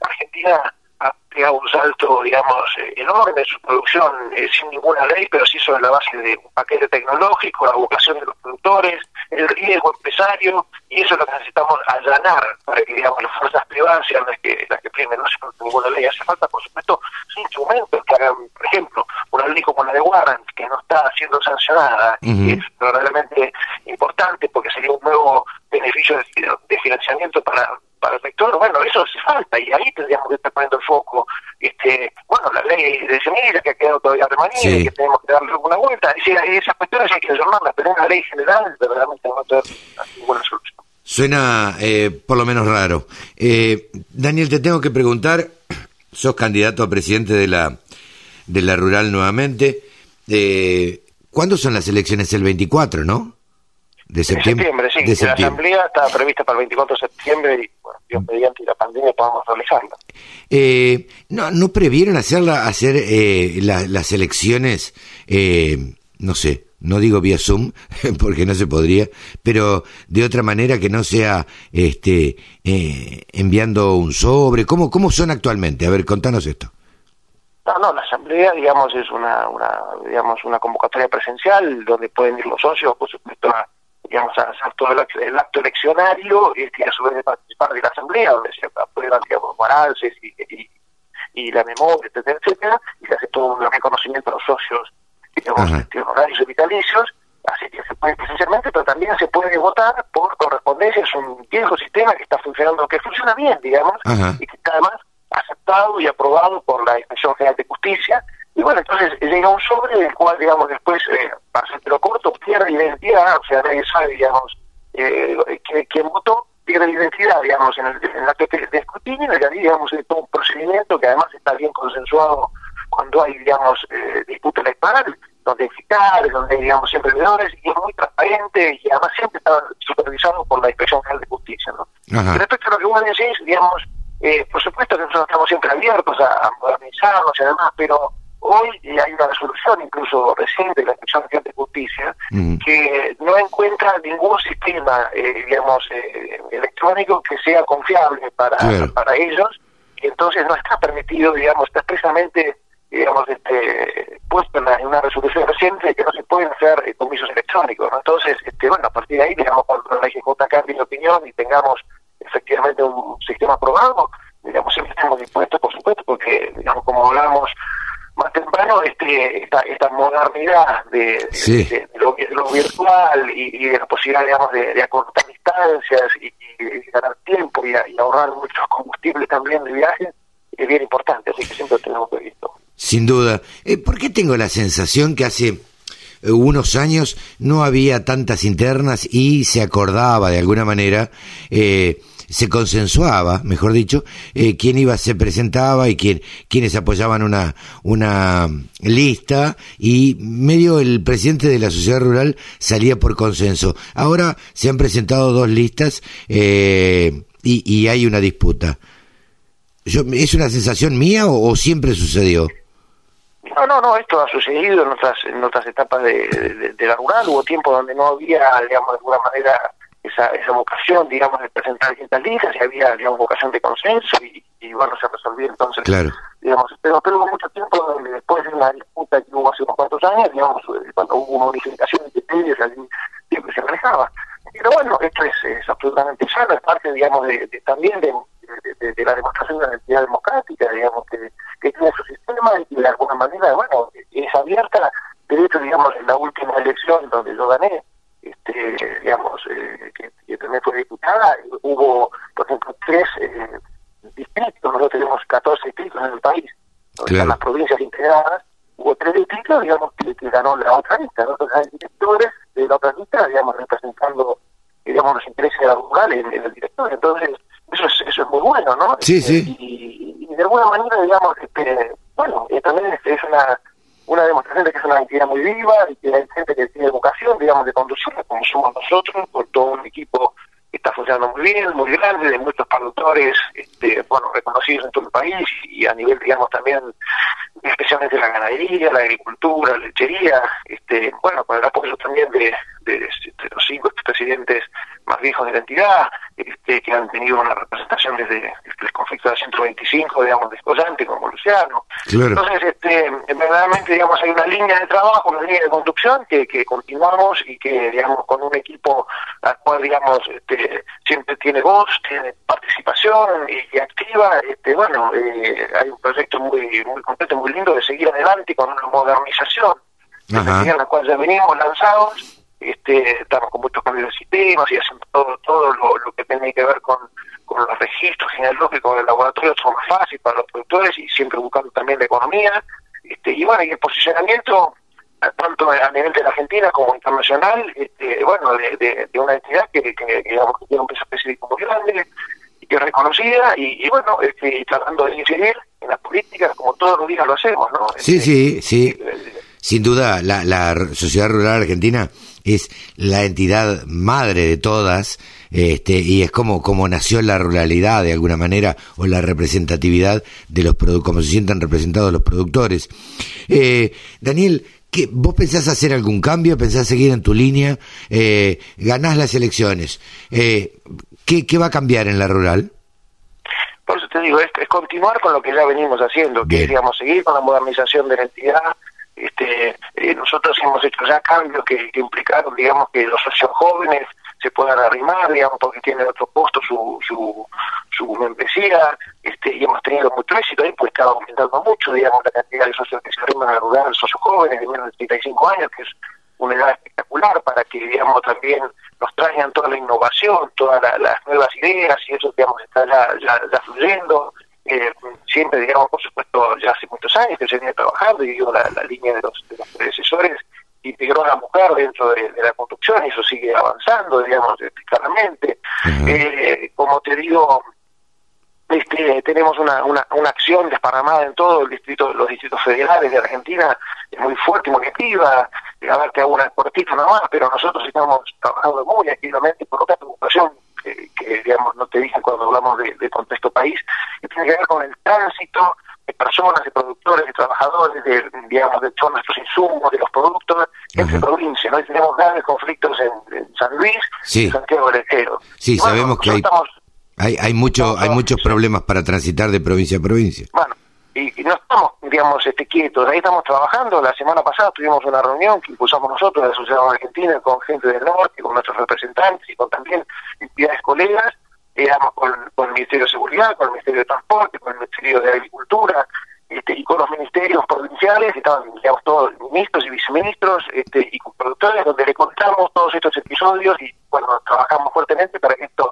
Argentina ha pegado un salto, digamos, eh, enorme en su producción eh, sin ninguna ley, pero sí sobre la base de un paquete tecnológico, la vocación de los productores, el riesgo empresario, y eso es lo que necesitamos allanar para que, digamos, las fuerzas privadas sean las que, las que primen, no se ninguna ley. Hace falta, por supuesto, instrumentos que hagan, por ejemplo, una ley como la de Warrant, que no está siendo sancionada, y es verdaderamente importante porque sería un nuevo beneficio de financiamiento para para el sector, bueno, eso hace falta y ahí tendríamos que estar poniendo el foco. Este, bueno, la ley de semilla que ha quedado todavía remanida y que tenemos que darle una vuelta. Es decir, esas cuestiones hay que resolverlas, pero una ley general verdaderamente no va a tener ninguna solución. Suena eh, por lo menos raro. Eh, Daniel, te tengo que preguntar, sos candidato a presidente de la, de la Rural nuevamente. Eh, ¿Cuándo son las elecciones? El 24, ¿no? De septiembre. sí. La asamblea está prevista para el 24 de septiembre y, bueno, Dios mediante la pandemia podamos realizarla. Eh, no, ¿No previeron hacerla, hacer eh, las elecciones, eh, no sé, no digo vía Zoom, porque no se podría, pero de otra manera que no sea este eh, enviando un sobre? ¿Cómo, ¿Cómo son actualmente? A ver, contanos esto. No, no, la asamblea, digamos, es una, una, digamos, una convocatoria presencial donde pueden ir los socios, por supuesto, a, digamos, a hacer todo el, acto eleccionario este, y a su vez de participar de la asamblea, donde se aprueban, digamos, balances y, y, y, la memoria, etcétera, etcétera, y se hace todo un reconocimiento a los socios, digamos, este, honorarios y vitalicios, así que se puede presencialmente, pero también se puede votar por correspondencia, es un viejo sistema que está funcionando, que funciona bien, digamos, y que además aceptado y aprobado por la Inspección General de Justicia, y bueno, entonces llega un sobre del cual, digamos, después, eh, para lo corto, pierde identidad, o sea, nadie sabe, digamos, eh, quién votó, pierde identidad, digamos, en el, en acto de escrutinio, y ahí, digamos, es todo un procedimiento que además está bien consensuado cuando hay, digamos, eh, disputa electoral, donde hay fiscales, donde hay, digamos, siempre veedores, y es muy transparente, y además siempre está supervisado por la Inspección General de Justicia, ¿no? Respecto a lo que vos decís, digamos, eh, por supuesto que nosotros estamos siempre abiertos a, modernizarnos y además, pero hoy hay una resolución incluso reciente de la Inspección de Justicia que no encuentra ningún sistema, eh, digamos, eh, electrónico que sea confiable para, para ellos y entonces no está permitido, digamos, está expresamente digamos, este, puesto en, una resolución reciente que no se pueden hacer eh, comisos electrónicos. Entonces, este, bueno, a partir de ahí, digamos, cuando la IGJ cambie de opinión y tengamos efectivamente un sistema aprobado, digamos, siempre estamos dispuestos, por supuesto, porque, digamos, como hablamos más temprano, este, esta, esta modernidad de, lo, virtual y, de la posibilidad, digamos, de, acortar distancias y, ganar tiempo y, ahorrar muchos combustibles también de viaje, es bien importante, así que siempre lo tenemos previsto. Sin duda. Eh, ¿Por qué tengo la sensación que hace eh, unos años no había tantas internas y se acordaba de alguna manera eh, se consensuaba, mejor dicho, eh, quién iba, se presentaba y quién, quiénes apoyaban una, una lista y medio el presidente de la sociedad rural salía por consenso. Ahora se han presentado dos listas eh, y, y, hay una disputa. Yo, ¿Es una sensación mía o, siempre sucedió? No, no, no, esto ha sucedido en otras, en otras etapas de, de la rural. Hubo tiempo donde no había, digamos, de alguna manera esa, esa vocación, digamos, de presentar distintas listas, y había, digamos, vocación de consenso, y, y bueno, se resolvió entonces, claro. digamos, pero, pero hubo mucho tiempo después de una disputa que hubo hace unos cuantos años, digamos, eh, cuando hubo una unificación de criterios, allí siempre se manejaba. Pero bueno, esto es, es absolutamente sano, es parte, digamos, de, también de, de, la demostración de la identidad democrática, digamos, que, que tiene su sistema y que de alguna manera, bueno, es abierta. De hecho, digamos, en la última elección donde yo gané, este, digamos, eh, que, también fue diputada, hubo, por ejemplo, tres eh, distritos, nosotros tenemos 14 distritos en el país, donde las provincias integradas, hubo tres distritos, digamos, que, ganó la otra lista, nosotros hay directores de la otra lista, digamos, representando, digamos, los intereses de la rural en, el directorio, entonces, eso es, eso es muy bueno, ¿no? Sí, sí. Y, y, de alguna manera, digamos, este, bueno, también es una una demostración de que es una entidad muy viva y que hay gente que tiene vocación, digamos, de conducirla, como somos nosotros, con todo un equipo que está funcionando muy bien, muy grande, de muchos productores, este, bueno, reconocidos en todo el país y a nivel, digamos, también, especialmente la ganadería, la agricultura, la lechería, este, bueno, con el apoyo también de, de, los cinco presidentes más viejos de la entidad, este, que han tenido una representación desde, el conflicto de 125, digamos, descollante, como Luciano. Entonces, este, verdaderamente, digamos, hay una línea de trabajo, una línea de conducción que, que continuamos y que, digamos, con un equipo al cual, digamos, este, siempre tiene voz, tiene participación y, activa, este, bueno, eh, hay un proyecto muy, muy completo, muy lindo de seguir adelante con una modernización, en la cual ya venimos lanzados este, estamos con muchos cambios de sistemas y haciendo todo, todo lo, que tiene que ver con, con los registros genealógicos del laboratorio, son más fácil para los productores y siempre buscando también la economía. Este, y bueno, y el posicionamiento, tanto a nivel de la Argentina como internacional, este, bueno, de, de, una entidad que, que, digamos, que tiene un peso específico muy grande y que es reconocida y, bueno, este, tratando de incidir en las políticas como todos los días lo hacemos, ¿no? Sí, sí, sí. Sin duda, la, la sociedad rural argentina es la entidad madre de todas, este, y es como, como nació la ruralidad de alguna manera, o la representatividad de los como se sientan representados los productores. Eh, Daniel, ¿qué, ¿vos pensás hacer algún cambio? ¿Pensás seguir en tu línea? Eh, ganás las elecciones. Eh, ¿qué, ¿Qué va a cambiar en la rural? Por eso te digo, es, es continuar con lo que ya venimos haciendo, que es, digamos, seguir con la modernización de la entidad, este, eh, nosotros hemos hecho ya cambios que, implicaron, digamos, que los socios jóvenes se puedan arrimar, digamos, porque tienen otro costo su, su, su membresía, este, y hemos tenido mucho éxito ahí, pues estaba aumentando mucho, digamos, la cantidad de socios que se arriman a rural, socios jóvenes de menos de 35 años, que es una edad espectacular para que, digamos, también nos traigan toda la innovación, todas las nuevas ideas, y eso, digamos, está ya, ya, ya fluyendo. Eh, siempre, digamos, por supuesto, ya hace muchos años que se viene trabajando y digo, la, línea de los, de los predecesores integró a la mujer dentro de, la construcción y eso sigue avanzando, digamos, claramente. Eh, como te digo, este, tenemos una, una, una acción desparramada en todo el distrito, los distritos federales de Argentina, muy fuerte, muy activa, a ver, que una cortita nomás, pero nosotros estamos trabajando muy activamente por otra preocupación que, digamos, no te dije cuando hablamos de, contexto país, que tiene que ver con el tránsito de personas, de productores, de trabajadores, de, digamos, de todos nuestros insumos, de los productos entre provincias. Hoy tenemos grandes conflictos en, San Luis y Santiago del Estero. Sí, sabemos que hay, hay, mucho, hay muchos problemas para transitar de provincia a provincia. Bueno, y, no estamos, digamos, este, quietos, ahí estamos trabajando. La semana pasada tuvimos una reunión que impulsamos nosotros, la Asociación Argentina, con gente del norte, con nuestros representantes y con también entidades colegas, digamos, con, con, el Ministerio de Seguridad, con el Ministerio de Transporte, con el Ministerio de Agricultura, este, y con los ministerios provinciales, estaban, todos ministros y viceministros, este, y productores, donde le contamos todos estos episodios y, bueno, trabajamos fuertemente para que esto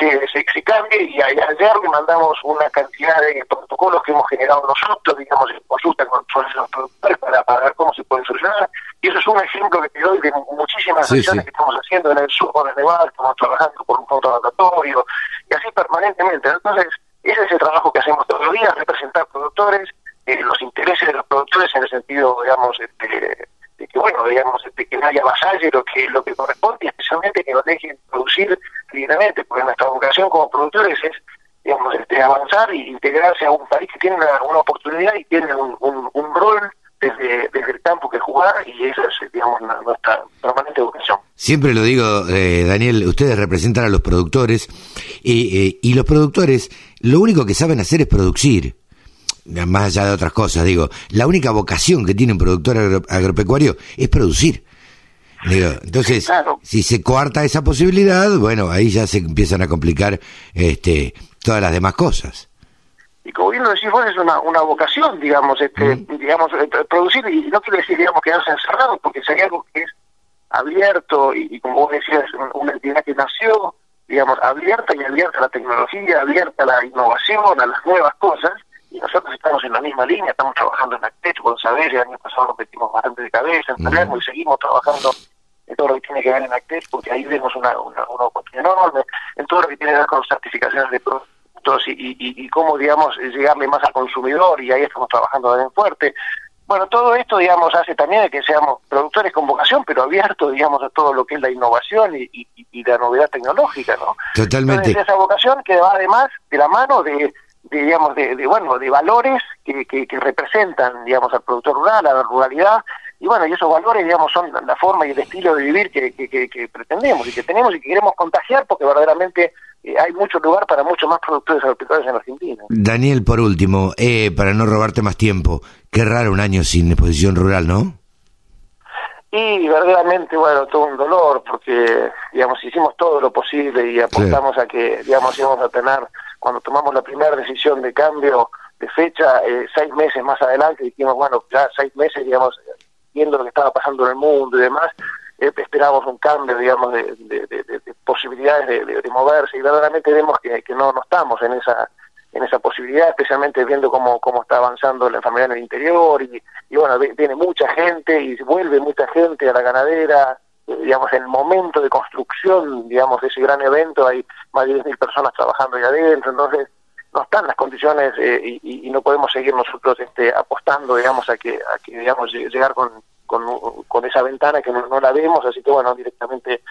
se, se, cambie y ayer le mandamos una cantidad de protocolos que hemos generado nosotros, digamos, en consulta con los productores para, para ver cómo se pueden solucionar. Y eso es un ejemplo que te doy de muchísimas acciones que estamos haciendo en el sur, en el Nevada, estamos trabajando por un fondo adaptatorio y así permanentemente. Entonces, ese es el trabajo que hacemos todos los días, representar productores, eh, los intereses de los productores en el sentido, digamos, este, que, bueno, digamos, que no haya vasalle lo que, lo que corresponde especialmente que nos dejen producir libremente, porque nuestra vocación como productores es, digamos, este, avanzar e integrarse a un país que tiene una, oportunidad y tiene un, un, rol desde, desde, el campo que jugar y esa es, digamos, nuestra permanente vocación. Siempre lo digo, eh, Daniel, ustedes representan a los productores y, eh, y los productores lo único que saben hacer es producir más allá de otras cosas, digo, la única vocación que tiene un productor agropecuario es producir. entonces, si se coarta esa posibilidad, bueno, ahí ya se empiezan a complicar este, todas las demás cosas. Y como bien lo decís vos, es una, una vocación, digamos, este, mm. digamos, eh, producir, y no quiere decir, digamos, quedarse encerrado, porque sería algo que es abierto, y, como vos decías, una entidad que nació, digamos, abierta y abierta a la tecnología, abierta a la innovación, a las nuevas cosas, y nosotros estamos en la misma línea, estamos trabajando en Actech, con Saber, el año pasado nos metimos bastante de cabeza, en Palermo y seguimos trabajando en todo lo que tiene que ver en Actech, porque ahí vemos una, una, una oportunidad enorme, en todo lo que tiene que ver con certificaciones de productos y, y, y, cómo, digamos, llegarle más al consumidor, y ahí estamos trabajando bien fuerte. Bueno, todo esto, digamos, hace también de que seamos productores con vocación, pero abiertos, digamos, a todo lo que es la innovación y, y la novedad tecnológica, ¿no? Totalmente. esa vocación que va además de la mano de de, digamos, de, bueno, de valores que, que, representan, digamos, al productor rural, a la ruralidad, y bueno, y esos valores, digamos, son la forma y el estilo de vivir que, que, pretendemos y que tenemos y que queremos contagiar porque verdaderamente eh, hay mucho lugar para muchos más productores agricultores en Argentina. Daniel, por último, eh, para no robarte más tiempo, qué raro un año sin exposición rural, ¿no? Y verdaderamente, bueno, todo un dolor porque, digamos, hicimos todo lo posible y apostamos a que, digamos, íbamos a tener cuando tomamos la primera decisión de cambio de fecha, eh, seis meses más adelante, dijimos, bueno, ya seis meses, digamos, viendo lo que estaba pasando en el mundo y demás, eh, esperábamos un cambio, digamos, de, posibilidades de, moverse y verdaderamente vemos que, no, no estamos en esa en esa posibilidad, especialmente viendo cómo, cómo está avanzando la enfermedad en el interior y, y bueno, viene mucha gente y vuelve mucha gente a la ganadera, digamos, en el momento de construcción, digamos, de ese gran evento, hay más de 10.000 personas trabajando ahí adentro, entonces no están las condiciones eh, y, no podemos seguir nosotros este, apostando, digamos, a que, a que digamos, llegar con, con, con esa ventana que no, no, la vemos, así que bueno, directamente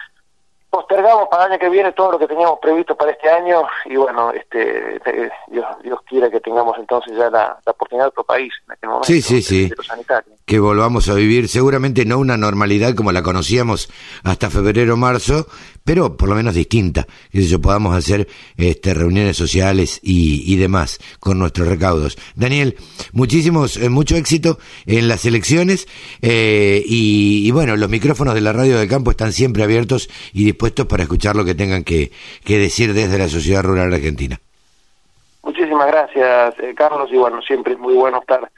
postergamos para el año que viene todo lo que teníamos previsto para este año y bueno, este, Dios, Dios quiera que tengamos entonces ya la, oportunidad de otro país en aquel momento. Sí, sí, sí. Que volvamos a vivir seguramente no una normalidad como la conocíamos hasta febrero marzo, pero por lo menos distinta, que yo podamos hacer este, reuniones sociales y, demás con nuestros recaudos. Daniel, muchísimos, eh, mucho éxito en las elecciones eh, y, bueno, los micrófonos de la radio del campo están siempre abiertos y dispuestos para escuchar lo que tengan que, decir desde la sociedad rural argentina. Muchísimas gracias, eh, Carlos, y bueno, siempre es muy bueno estar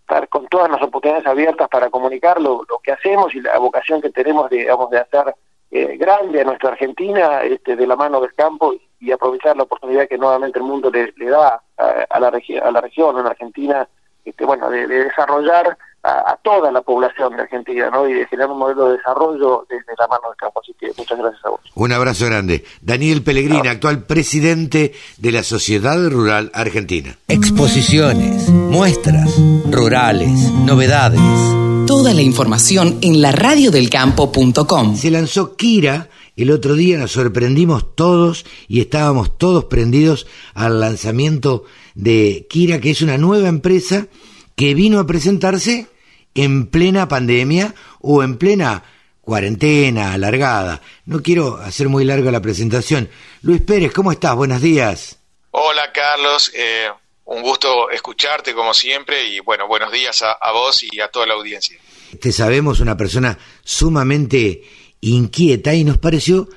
estar con todas las oportunidades abiertas para comunicar lo, que hacemos y la vocación que tenemos de, digamos, de hacer eh, grande a nuestra Argentina este, de la mano del campo y aprovechar la oportunidad que nuevamente el mundo le, da a, la, a la región, en Argentina, este, bueno, de, desarrollar a, toda la población de Argentina ¿no? y de generar un modelo de desarrollo desde la mano del campo. Así que muchas gracias a vos. Un abrazo grande. Daniel Pellegrini, actual presidente de la Sociedad Rural Argentina. Exposiciones, muestras, rurales, novedades. Toda la información en la radiodelcampo.com. Se lanzó Kira. El otro día nos sorprendimos todos y estábamos todos prendidos al lanzamiento de Kira, que es una nueva empresa que vino a presentarse en plena pandemia o en plena cuarentena alargada. No quiero hacer muy larga la presentación. Luis Pérez, ¿cómo estás? Buenos días. Hola Carlos, eh, un gusto escucharte como siempre y bueno, buenos días a, vos y a toda la audiencia. Te sabemos una persona sumamente inquieta y nos pareció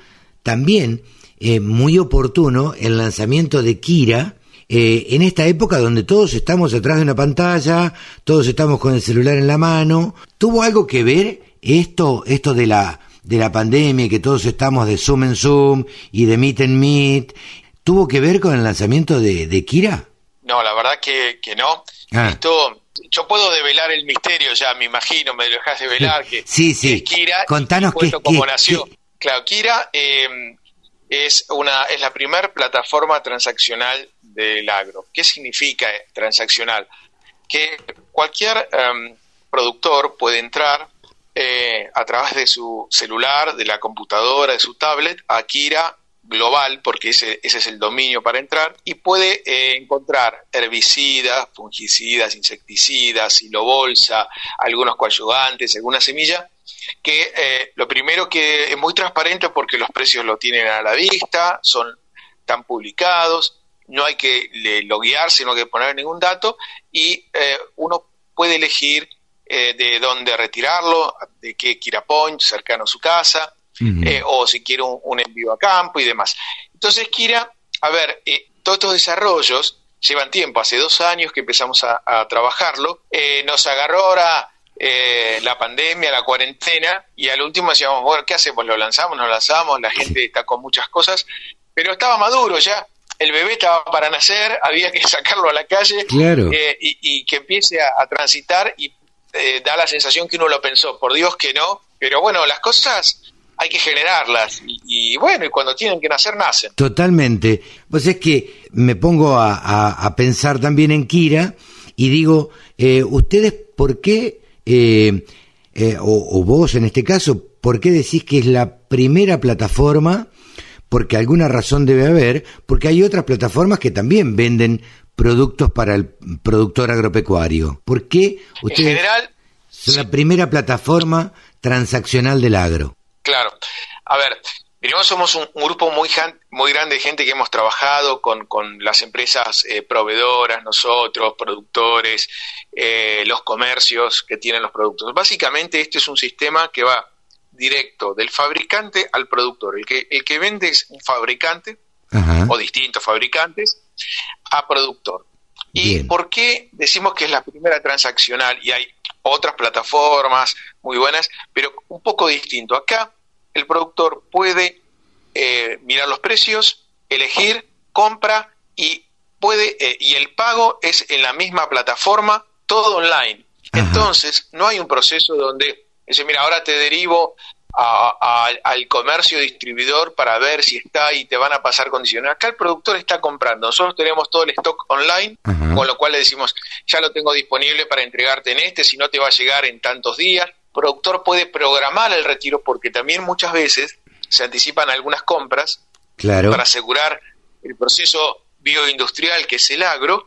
también eh, muy oportuno el lanzamiento de Kira, eh, en esta época donde todos estamos detrás de una pantalla, todos estamos con el celular en la mano, ¿tuvo algo que ver esto, esto de la de la pandemia, que todos estamos de Zoom en Zoom y de Meet en Meet, ¿tuvo que ver con el lanzamiento de, de Kira? No, la verdad que, que no. Ah. Esto, yo puedo develar el misterio ya, me imagino, me lo dejas de velar. Que, sí, sí. Kira, Contanos qué, nació. Claro, Kira eh, es, una, es la primera plataforma transaccional del agro. ¿Qué significa transaccional? Que cualquier em, productor puede entrar eh, a través de su celular, de la computadora, de su tablet, a Kira global, porque ese, ese es el dominio para entrar, y puede eh, encontrar herbicidas, fungicidas, insecticidas, bolsa, algunos coadyuvantes, alguna semilla, que eh, lo primero que es muy transparente porque los precios lo tienen a la vista, son tan publicados, no hay que loguear, sino que poner ningún dato, y eh, uno puede elegir de dónde retirarlo, de qué Point, cercano a su casa, eh, o si quiere un, envío a campo y demás. Entonces, Kira, a ver, eh, todos estos desarrollos llevan tiempo, hace dos años que empezamos a, trabajarlo, eh, nos agarró ahora la pandemia, la cuarentena, y al último decíamos, bueno, ¿qué hacemos? ¿Lo lanzamos? ¿No lanzamos? La gente está con muchas cosas, pero estaba maduro ya, el bebé estaba para nacer, había que sacarlo a la calle y, que empiece a, transitar y da la sensación que uno lo pensó, por Dios que no, pero bueno, las cosas hay que generarlas. Y, bueno, y cuando tienen que nacer, nacen. Totalmente. Pues es que me pongo a, pensar también en Kira y digo, eh, ¿ustedes por qué, eh, eh, o, vos en este caso, por qué decís que es la primera plataforma? Porque alguna razón debe haber, porque hay otras plataformas que también venden productos para el productor agropecuario. ¿Por qué ustedes en general, son la primera plataforma transaccional del agro? Claro. A ver, somos un, grupo muy, muy grande de gente que hemos trabajado con, las empresas eh, proveedoras, nosotros, productores, eh, los comercios que tienen los productos. Básicamente este es un sistema que va directo del fabricante al productor. El que, el que vende es un fabricante o distintos fabricantes a productor. ¿Y por qué decimos que es la primera transaccional y hay otras plataformas muy buenas, pero un poco distinto? Acá el productor puede eh, mirar los precios, elegir, compra y puede eh, y el pago es en la misma plataforma, todo online. Entonces, no hay un proceso donde dice, mira, ahora te derivo al comercio distribuidor para ver si está y te van a pasar condiciones. Acá el productor está comprando. Nosotros tenemos todo el stock online, con lo cual le decimos, ya lo tengo disponible para entregarte en este, si no te va a llegar en tantos días productor puede programar el retiro porque también muchas veces se anticipan algunas compras para asegurar el proceso bioindustrial que es el agro,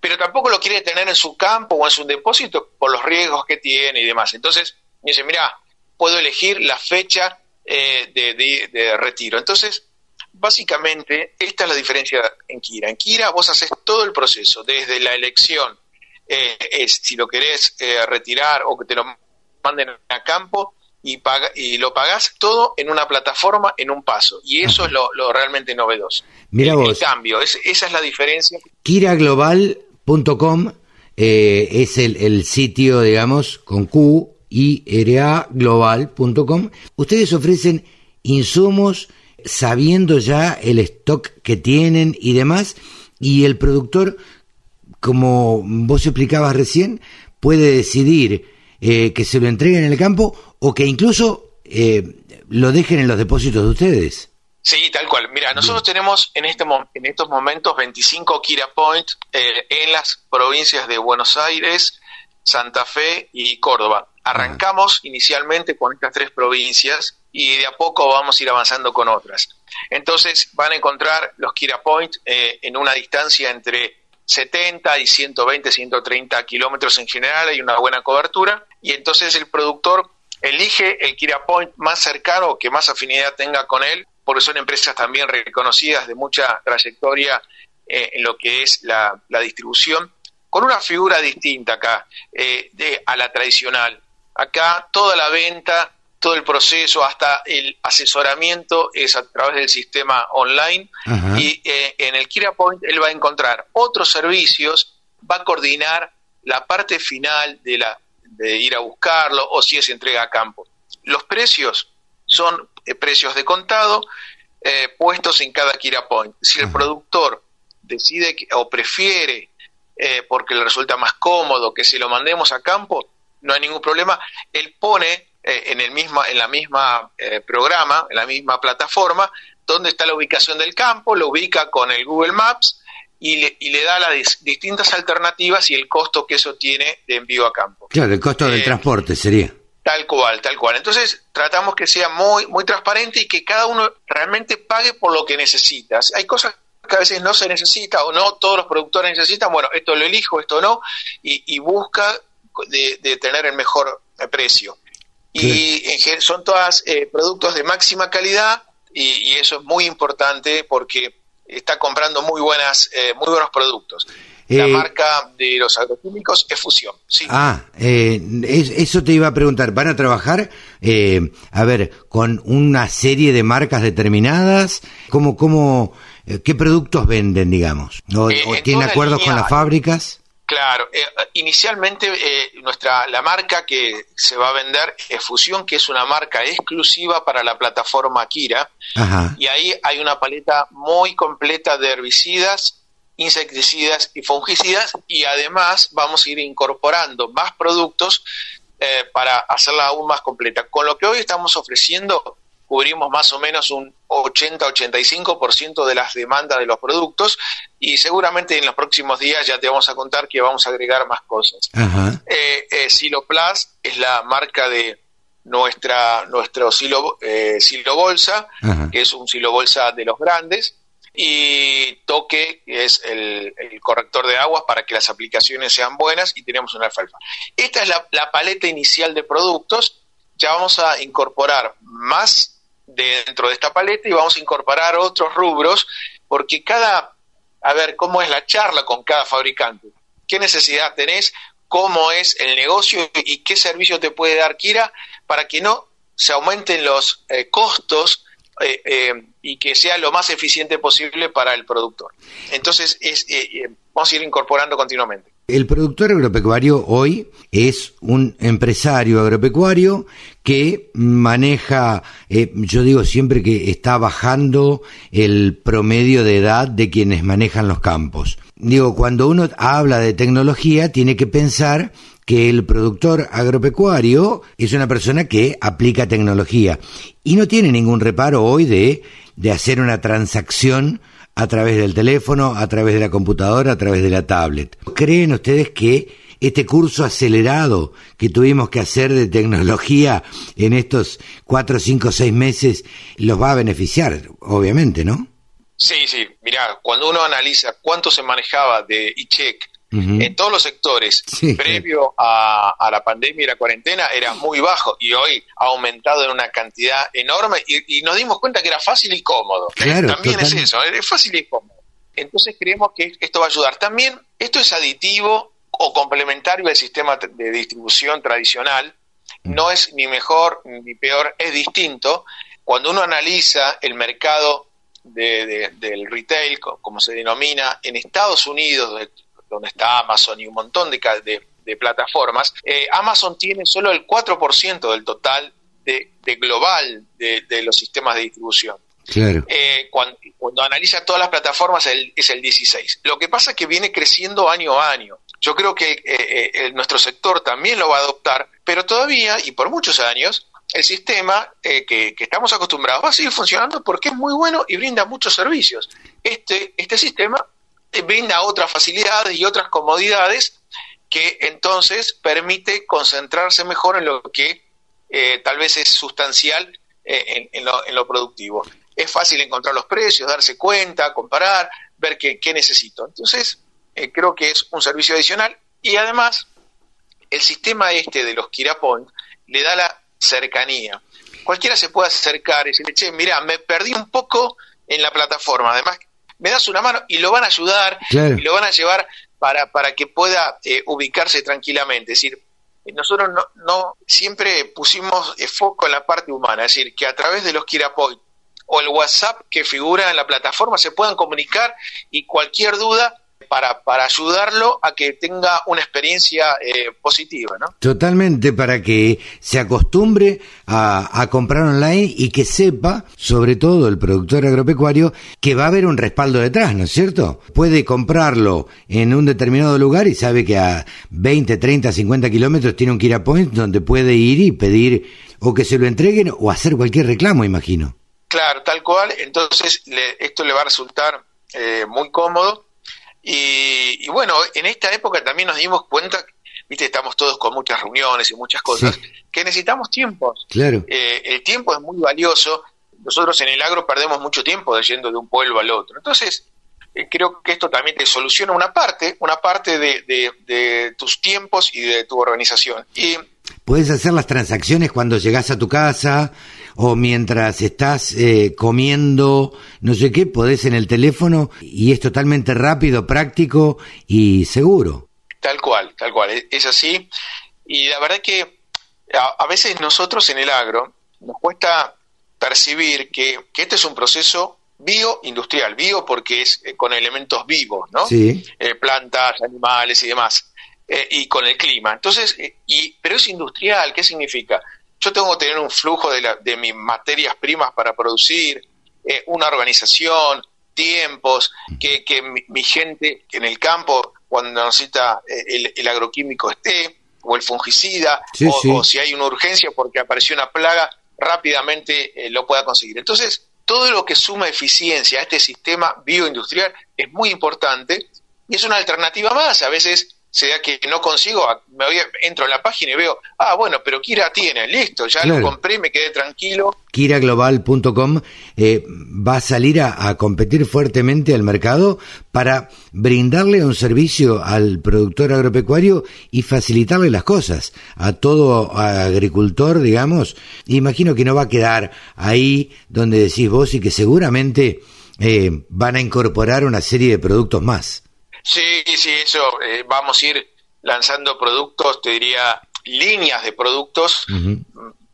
pero tampoco lo quiere tener en su campo o en su depósito por los riesgos que tiene y demás. Entonces, dice, mira, puedo elegir la fecha eh, de, retiro. Entonces, básicamente, esta es la diferencia en Kira. En Kira vos haces todo el proceso, desde la elección, eh, es, si lo querés eh, retirar o que te lo manden a campo, y, paga, y lo pagás todo en una plataforma, en un paso. Y eso es lo, realmente novedoso. Mira vos. cambio, esa es la diferencia. Kiraglobal.com eh, es el, el, sitio, digamos, con Q, i r global.com. Ustedes ofrecen insumos sabiendo ya el stock que tienen y demás, y el productor, como vos explicabas recién, puede decidir eh, que se lo entreguen en el campo o que incluso eh, lo dejen en los depósitos de ustedes. Sí, tal cual. Mira, nosotros tenemos en, este, en estos momentos 25 Kira Point eh, en las provincias de Buenos Aires, Santa Fe y Córdoba. Arrancamos inicialmente con estas tres provincias y de a poco vamos a ir avanzando con otras. Entonces van a encontrar los Kira Point en una distancia entre 70 y 120, 130 kilómetros en general, hay una buena cobertura y entonces el productor elige el Kira Point más cercano, que más afinidad tenga con él, porque son empresas también reconocidas de mucha trayectoria eh, en lo que es la, distribución, con una figura distinta acá eh, de, a la tradicional. Acá toda la venta, todo el proceso, hasta el asesoramiento es a través del sistema online y eh, en el Kira Point él va a encontrar otros servicios, va a coordinar la parte final de la de ir a buscarlo o si es entrega a campo. Los precios son eh, precios de contado eh, puestos en cada Kira Point. Si el productor decide o prefiere, eh, porque le resulta más cómodo que se lo mandemos a campo, no hay ningún problema. Él pone en, el misma, en la misma programa, en la misma plataforma, dónde está la ubicación del campo, lo ubica con el Google Maps y le, y le da las distintas alternativas y el costo que eso tiene de envío a campo. Claro, el costo del eh, transporte sería. Tal cual, tal cual. Entonces tratamos que sea muy, muy transparente y que cada uno realmente pague por lo que necesita. Hay cosas que a veces no se necesita o no todos los productores necesitan, bueno, esto lo elijo, esto no, y, busca de, tener el mejor precio. Y son todas eh, productos de máxima calidad y, y, eso es muy importante porque está comprando muy buenas eh, muy buenos productos. La eh, marca de los agroquímicos es Fusión. Sí. Ah, eh, eso te iba a preguntar. ¿Van a trabajar, a ver, con una serie de marcas determinadas? ¿Cómo, cómo, qué productos venden, digamos? ¿O, tienen acuerdos con las fábricas? Claro, eh, inicialmente eh, nuestra la marca que se va a vender es Fusión, que es una marca exclusiva para la plataforma Kira, y ahí hay una paleta muy completa de herbicidas, insecticidas y fungicidas, y además vamos a ir incorporando más productos eh, para hacerla aún más completa. Con lo que hoy estamos ofreciendo cubrimos más o menos un 80-85% de las demandas de los productos y seguramente en los próximos días ya te vamos a contar que vamos a agregar más cosas. Eh, eh, Siloplas es la marca de nuestra nuestro silo, eh, silo bolsa, que es un silo bolsa de los grandes, y Toque, que es el, corrector de aguas para que las aplicaciones sean buenas, y tenemos una alfalfa. Esta es la, la paleta inicial de productos. Ya vamos a incorporar más dentro de esta paleta y vamos a incorporar otros rubros porque cada, a ver, cómo es la charla con cada fabricante, qué necesidad tenés, cómo es el negocio y qué servicio te puede dar Kira para que no se aumenten los eh, costos eh, eh, y que sea lo más eficiente posible para el productor. Entonces, es, vamos a ir incorporando continuamente. El productor agropecuario hoy es un empresario agropecuario que maneja, eh, yo digo siempre que está bajando el promedio de edad de quienes manejan los campos. Digo, cuando uno habla de tecnología, tiene que pensar que el productor agropecuario es una persona que aplica tecnología y no tiene ningún reparo hoy de, de hacer una transacción a través del teléfono, a través de la computadora, a través de la tablet. ¿Creen ustedes que este curso acelerado que tuvimos que hacer de tecnología en estos cuatro, cinco, seis meses los va a beneficiar, obviamente, ¿no? Sí, sí. Mira, cuando uno analiza cuánto se manejaba de e-check en todos los sectores. Previo a, la pandemia y la cuarentena era muy bajo y hoy ha aumentado en una cantidad enorme y, nos dimos cuenta que era fácil y cómodo. También es eso, es fácil y cómodo. Entonces creemos que esto va a ayudar. También esto es aditivo o complementario al sistema de distribución tradicional. No es ni mejor ni peor, es distinto. Cuando uno analiza el mercado del retail, como se denomina, en Estados Unidos, donde está Amazon y un montón de, de, plataformas, eh, Amazon tiene solo el 4% del total de, global de, los sistemas de distribución. Eh, cuando, analiza todas las plataformas es el 16. Lo que pasa es que viene creciendo año a año. Yo creo que eh, nuestro sector también lo va a adoptar, pero todavía y por muchos años el sistema que, que, estamos acostumbrados va a seguir funcionando porque es muy bueno y brinda muchos servicios. Este, este sistema brinda otras facilidades y otras comodidades que entonces permite concentrarse mejor en lo que eh, tal vez es sustancial eh, en, lo, productivo. Es fácil encontrar los precios, darse cuenta, comparar, ver qué, necesito. Entonces, eh, creo que es un servicio adicional y además el sistema este de los Kira Point le da la cercanía. Cualquiera se puede acercar y decirle, che, mira, me perdí un poco en la plataforma. Además, me das una mano y lo van a ayudar y lo van a llevar para, para que pueda eh, ubicarse tranquilamente. Es decir, eh, nosotros no, no siempre pusimos eh, foco en la parte humana, es decir, que a través de los Kirapoint o el WhatsApp que figura en la plataforma se puedan comunicar y cualquier duda para, para ayudarlo a que tenga una experiencia eh, positiva, ¿no? Totalmente, para que se acostumbre a, comprar online y que sepa, sobre todo el productor agropecuario, que va a haber un respaldo detrás, ¿no es cierto? Puede comprarlo en un determinado lugar y sabe que a 20, 30, 50 kilómetros tiene un Kira Point donde puede ir y pedir o que se lo entreguen o hacer cualquier reclamo, imagino. Claro, tal cual. Entonces, esto le va a resultar eh, muy cómodo y, bueno, en esta época también nos dimos cuenta, viste, estamos todos con muchas reuniones y muchas cosas, que necesitamos tiempos. Claro. Eh, el tiempo es muy valioso. Nosotros en el agro perdemos mucho tiempo yendo de un pueblo al otro. Entonces, eh, creo que esto también te soluciona una parte, una parte de, de, tus tiempos y de tu organización. Y puedes hacer las transacciones cuando llegas a tu casa, o mientras estás eh, comiendo, no sé qué, podés en el teléfono y es totalmente rápido, práctico y seguro. Tal cual, tal cual, es así. Y la verdad que a, veces nosotros en el agro nos cuesta percibir que, este es un proceso bioindustrial, bio porque es eh, con elementos vivos, ¿no? Sí. Eh, plantas, animales y demás, y con el clima. Entonces, y, pero es industrial, ¿qué significa? Yo tengo que tener un flujo de, de mis materias primas para producir, eh, una organización, tiempos, que, que mi, gente en el campo, cuando necesita eh, el, agroquímico esté, o el fungicida, o, si hay una urgencia porque apareció una plaga, rápidamente eh, lo pueda conseguir. Entonces, todo lo que suma eficiencia a este sistema bioindustrial es muy importante y es una alternativa más. A veces sea que no consigo, me voy, entro en la página y veo, ah, bueno, pero Kira tiene, listo, ya lo compré, me quedé tranquilo. KiraGlobal.com eh, va a salir a, competir fuertemente al mercado para brindarle un servicio al productor agropecuario y facilitarle las cosas a todo agricultor, digamos. Imagino que no va a quedar ahí donde decís vos y que seguramente eh, van a incorporar una serie de productos más. Sí, sí, eso. Eh, vamos a ir lanzando productos, te diría líneas de productos,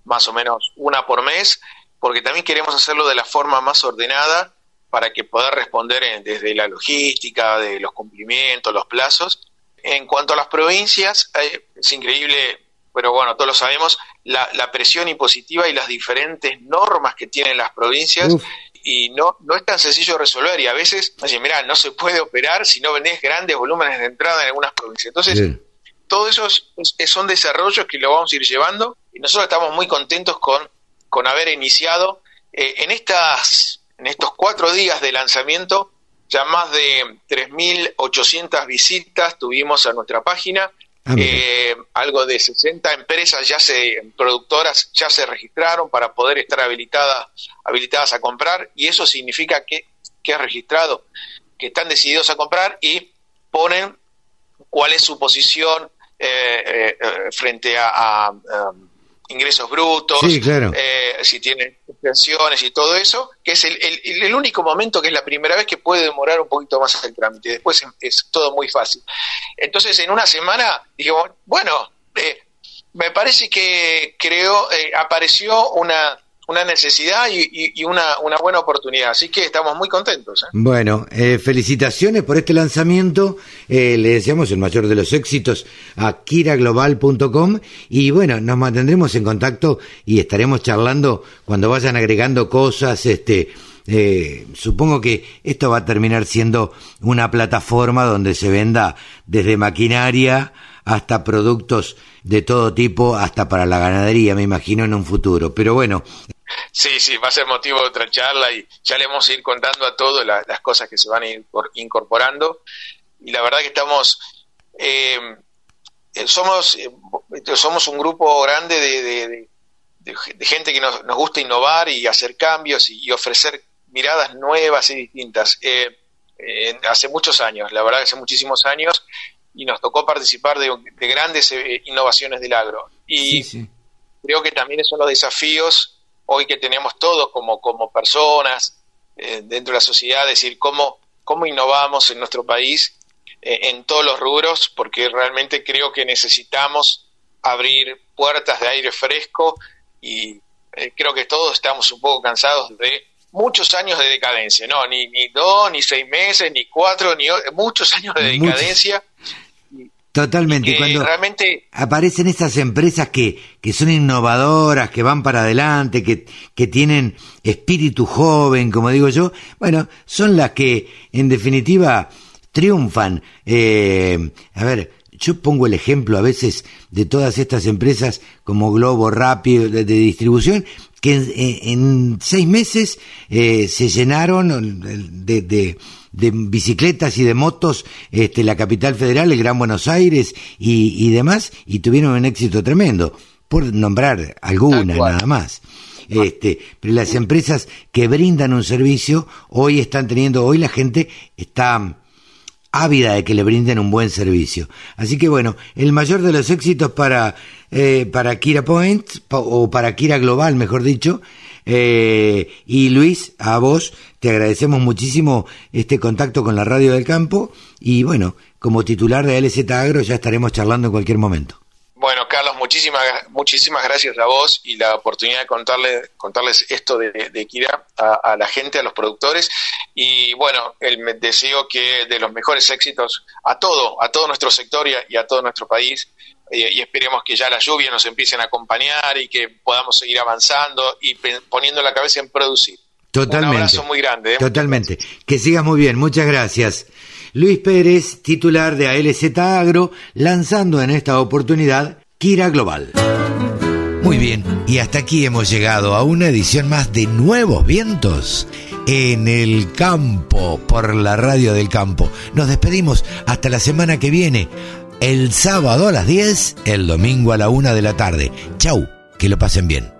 más o menos una por mes, porque también queremos hacerlo de la forma más ordenada para que pueda responder desde la logística, de los cumplimientos, los plazos. En cuanto a las provincias, eh, es increíble, pero bueno, todos lo sabemos, la, presión impositiva y las diferentes normas que tienen las provincias y no, no es tan sencillo resolver y a veces, oye, mira, no se puede operar si no vendés grandes volúmenes de entrada en algunas provincias. Entonces, todo eso son desarrollos que lo vamos a ir llevando y nosotros estamos muy contentos con, con haber iniciado eh, en, estas, en estos cuatro días de lanzamiento ya más de 3.800 visitas tuvimos a nuestra página, Ah, eh, algo de 60 empresas ya se, productoras ya se registraron para poder estar habilitadas, habilitadas a comprar y eso significa que, que es registrado, que están decididos a comprar y ponen cuál es su posición frente a, ingresos brutos, si tiene pensiones y todo eso, que es el, único momento que es la primera vez que puede demorar un poquito más el trámite. Después es, todo muy fácil. Entonces, en una semana, digo, bueno, me parece que creo, apareció una una necesidad y, una, una, buena oportunidad. Así que estamos muy contentos. ¿eh? Bueno, eh, felicitaciones por este lanzamiento. Eh, le deseamos el mayor de los éxitos a kiraglobal.com y bueno, nos mantendremos en contacto y estaremos charlando cuando vayan agregando cosas. Este, supongo que esto va a terminar siendo una plataforma donde se venda desde maquinaria hasta productos de todo tipo, hasta para la ganadería, me imagino, en un futuro. Pero bueno, Sí, sí, va a ser motivo de otra charla y ya le vamos a ir contando a todos las cosas que se van a ir incorporando. Y la verdad que estamos, eh, eh, somos, eh, somos un grupo grande de, gente que nos, gusta innovar y hacer cambios y, ofrecer miradas nuevas y distintas. hace muchos años, la verdad que hace muchísimos años, y nos tocó participar de, grandes innovaciones del agro. Y creo que también son los desafíos hoy que tenemos todos como, como personas eh, dentro de la sociedad, decir cómo, cómo innovamos en nuestro país eh, en todos los rubros, porque realmente creo que necesitamos abrir puertas de aire fresco y eh, creo que todos estamos un poco cansados de muchos años de decadencia, no, ni, ni dos, ni seis meses, ni cuatro, ni muchos años de decadencia. Totalmente. Y cuando realmente... aparecen estas empresas que, que son innovadoras, que van para adelante, que, que tienen espíritu joven, como digo yo, bueno, son las que en definitiva triunfan. Eh, a ver, yo pongo el ejemplo a veces de todas estas empresas como Globo Rápido de, distribución, que en, seis meses eh, se llenaron de, de de bicicletas y de motos este, la capital federal, el Gran Buenos Aires y, demás, y tuvieron un éxito tremendo, por nombrar alguna nada más. Este, pero las empresas que brindan un servicio hoy están teniendo, hoy la gente está ávida de que le brinden un buen servicio. Así que bueno, el mayor de los éxitos para, eh, para Kira Point, o para Kira Global, mejor dicho, eh, y Luis, a vos te agradecemos muchísimo este contacto con la Radio del Campo y bueno, como titular de LZ Agro ya estaremos charlando en cualquier momento. Bueno, Carlos, muchísimas, muchísimas gracias a vos y la oportunidad de contarles, contarles esto de, de Kira a, la gente, a los productores. Y bueno, el deseo que de los mejores éxitos a todo, a todo nuestro sector y a todo nuestro país y, esperemos que ya las lluvias nos empiecen a acompañar y que podamos seguir avanzando y poniendo la cabeza en producir. Totalmente. Un abrazo muy grande. ¿eh? Totalmente. Que sigas muy bien. Muchas gracias. Luis Pérez, titular de ALZ Agro, lanzando en esta oportunidad Kira Global. Muy bien, y hasta aquí hemos llegado a una edición más de Nuevos Vientos en el campo por la radio del campo. Nos despedimos hasta la semana que viene el sábado a las 10, el domingo a la 1 de la tarde. Chau, que lo pasen bien.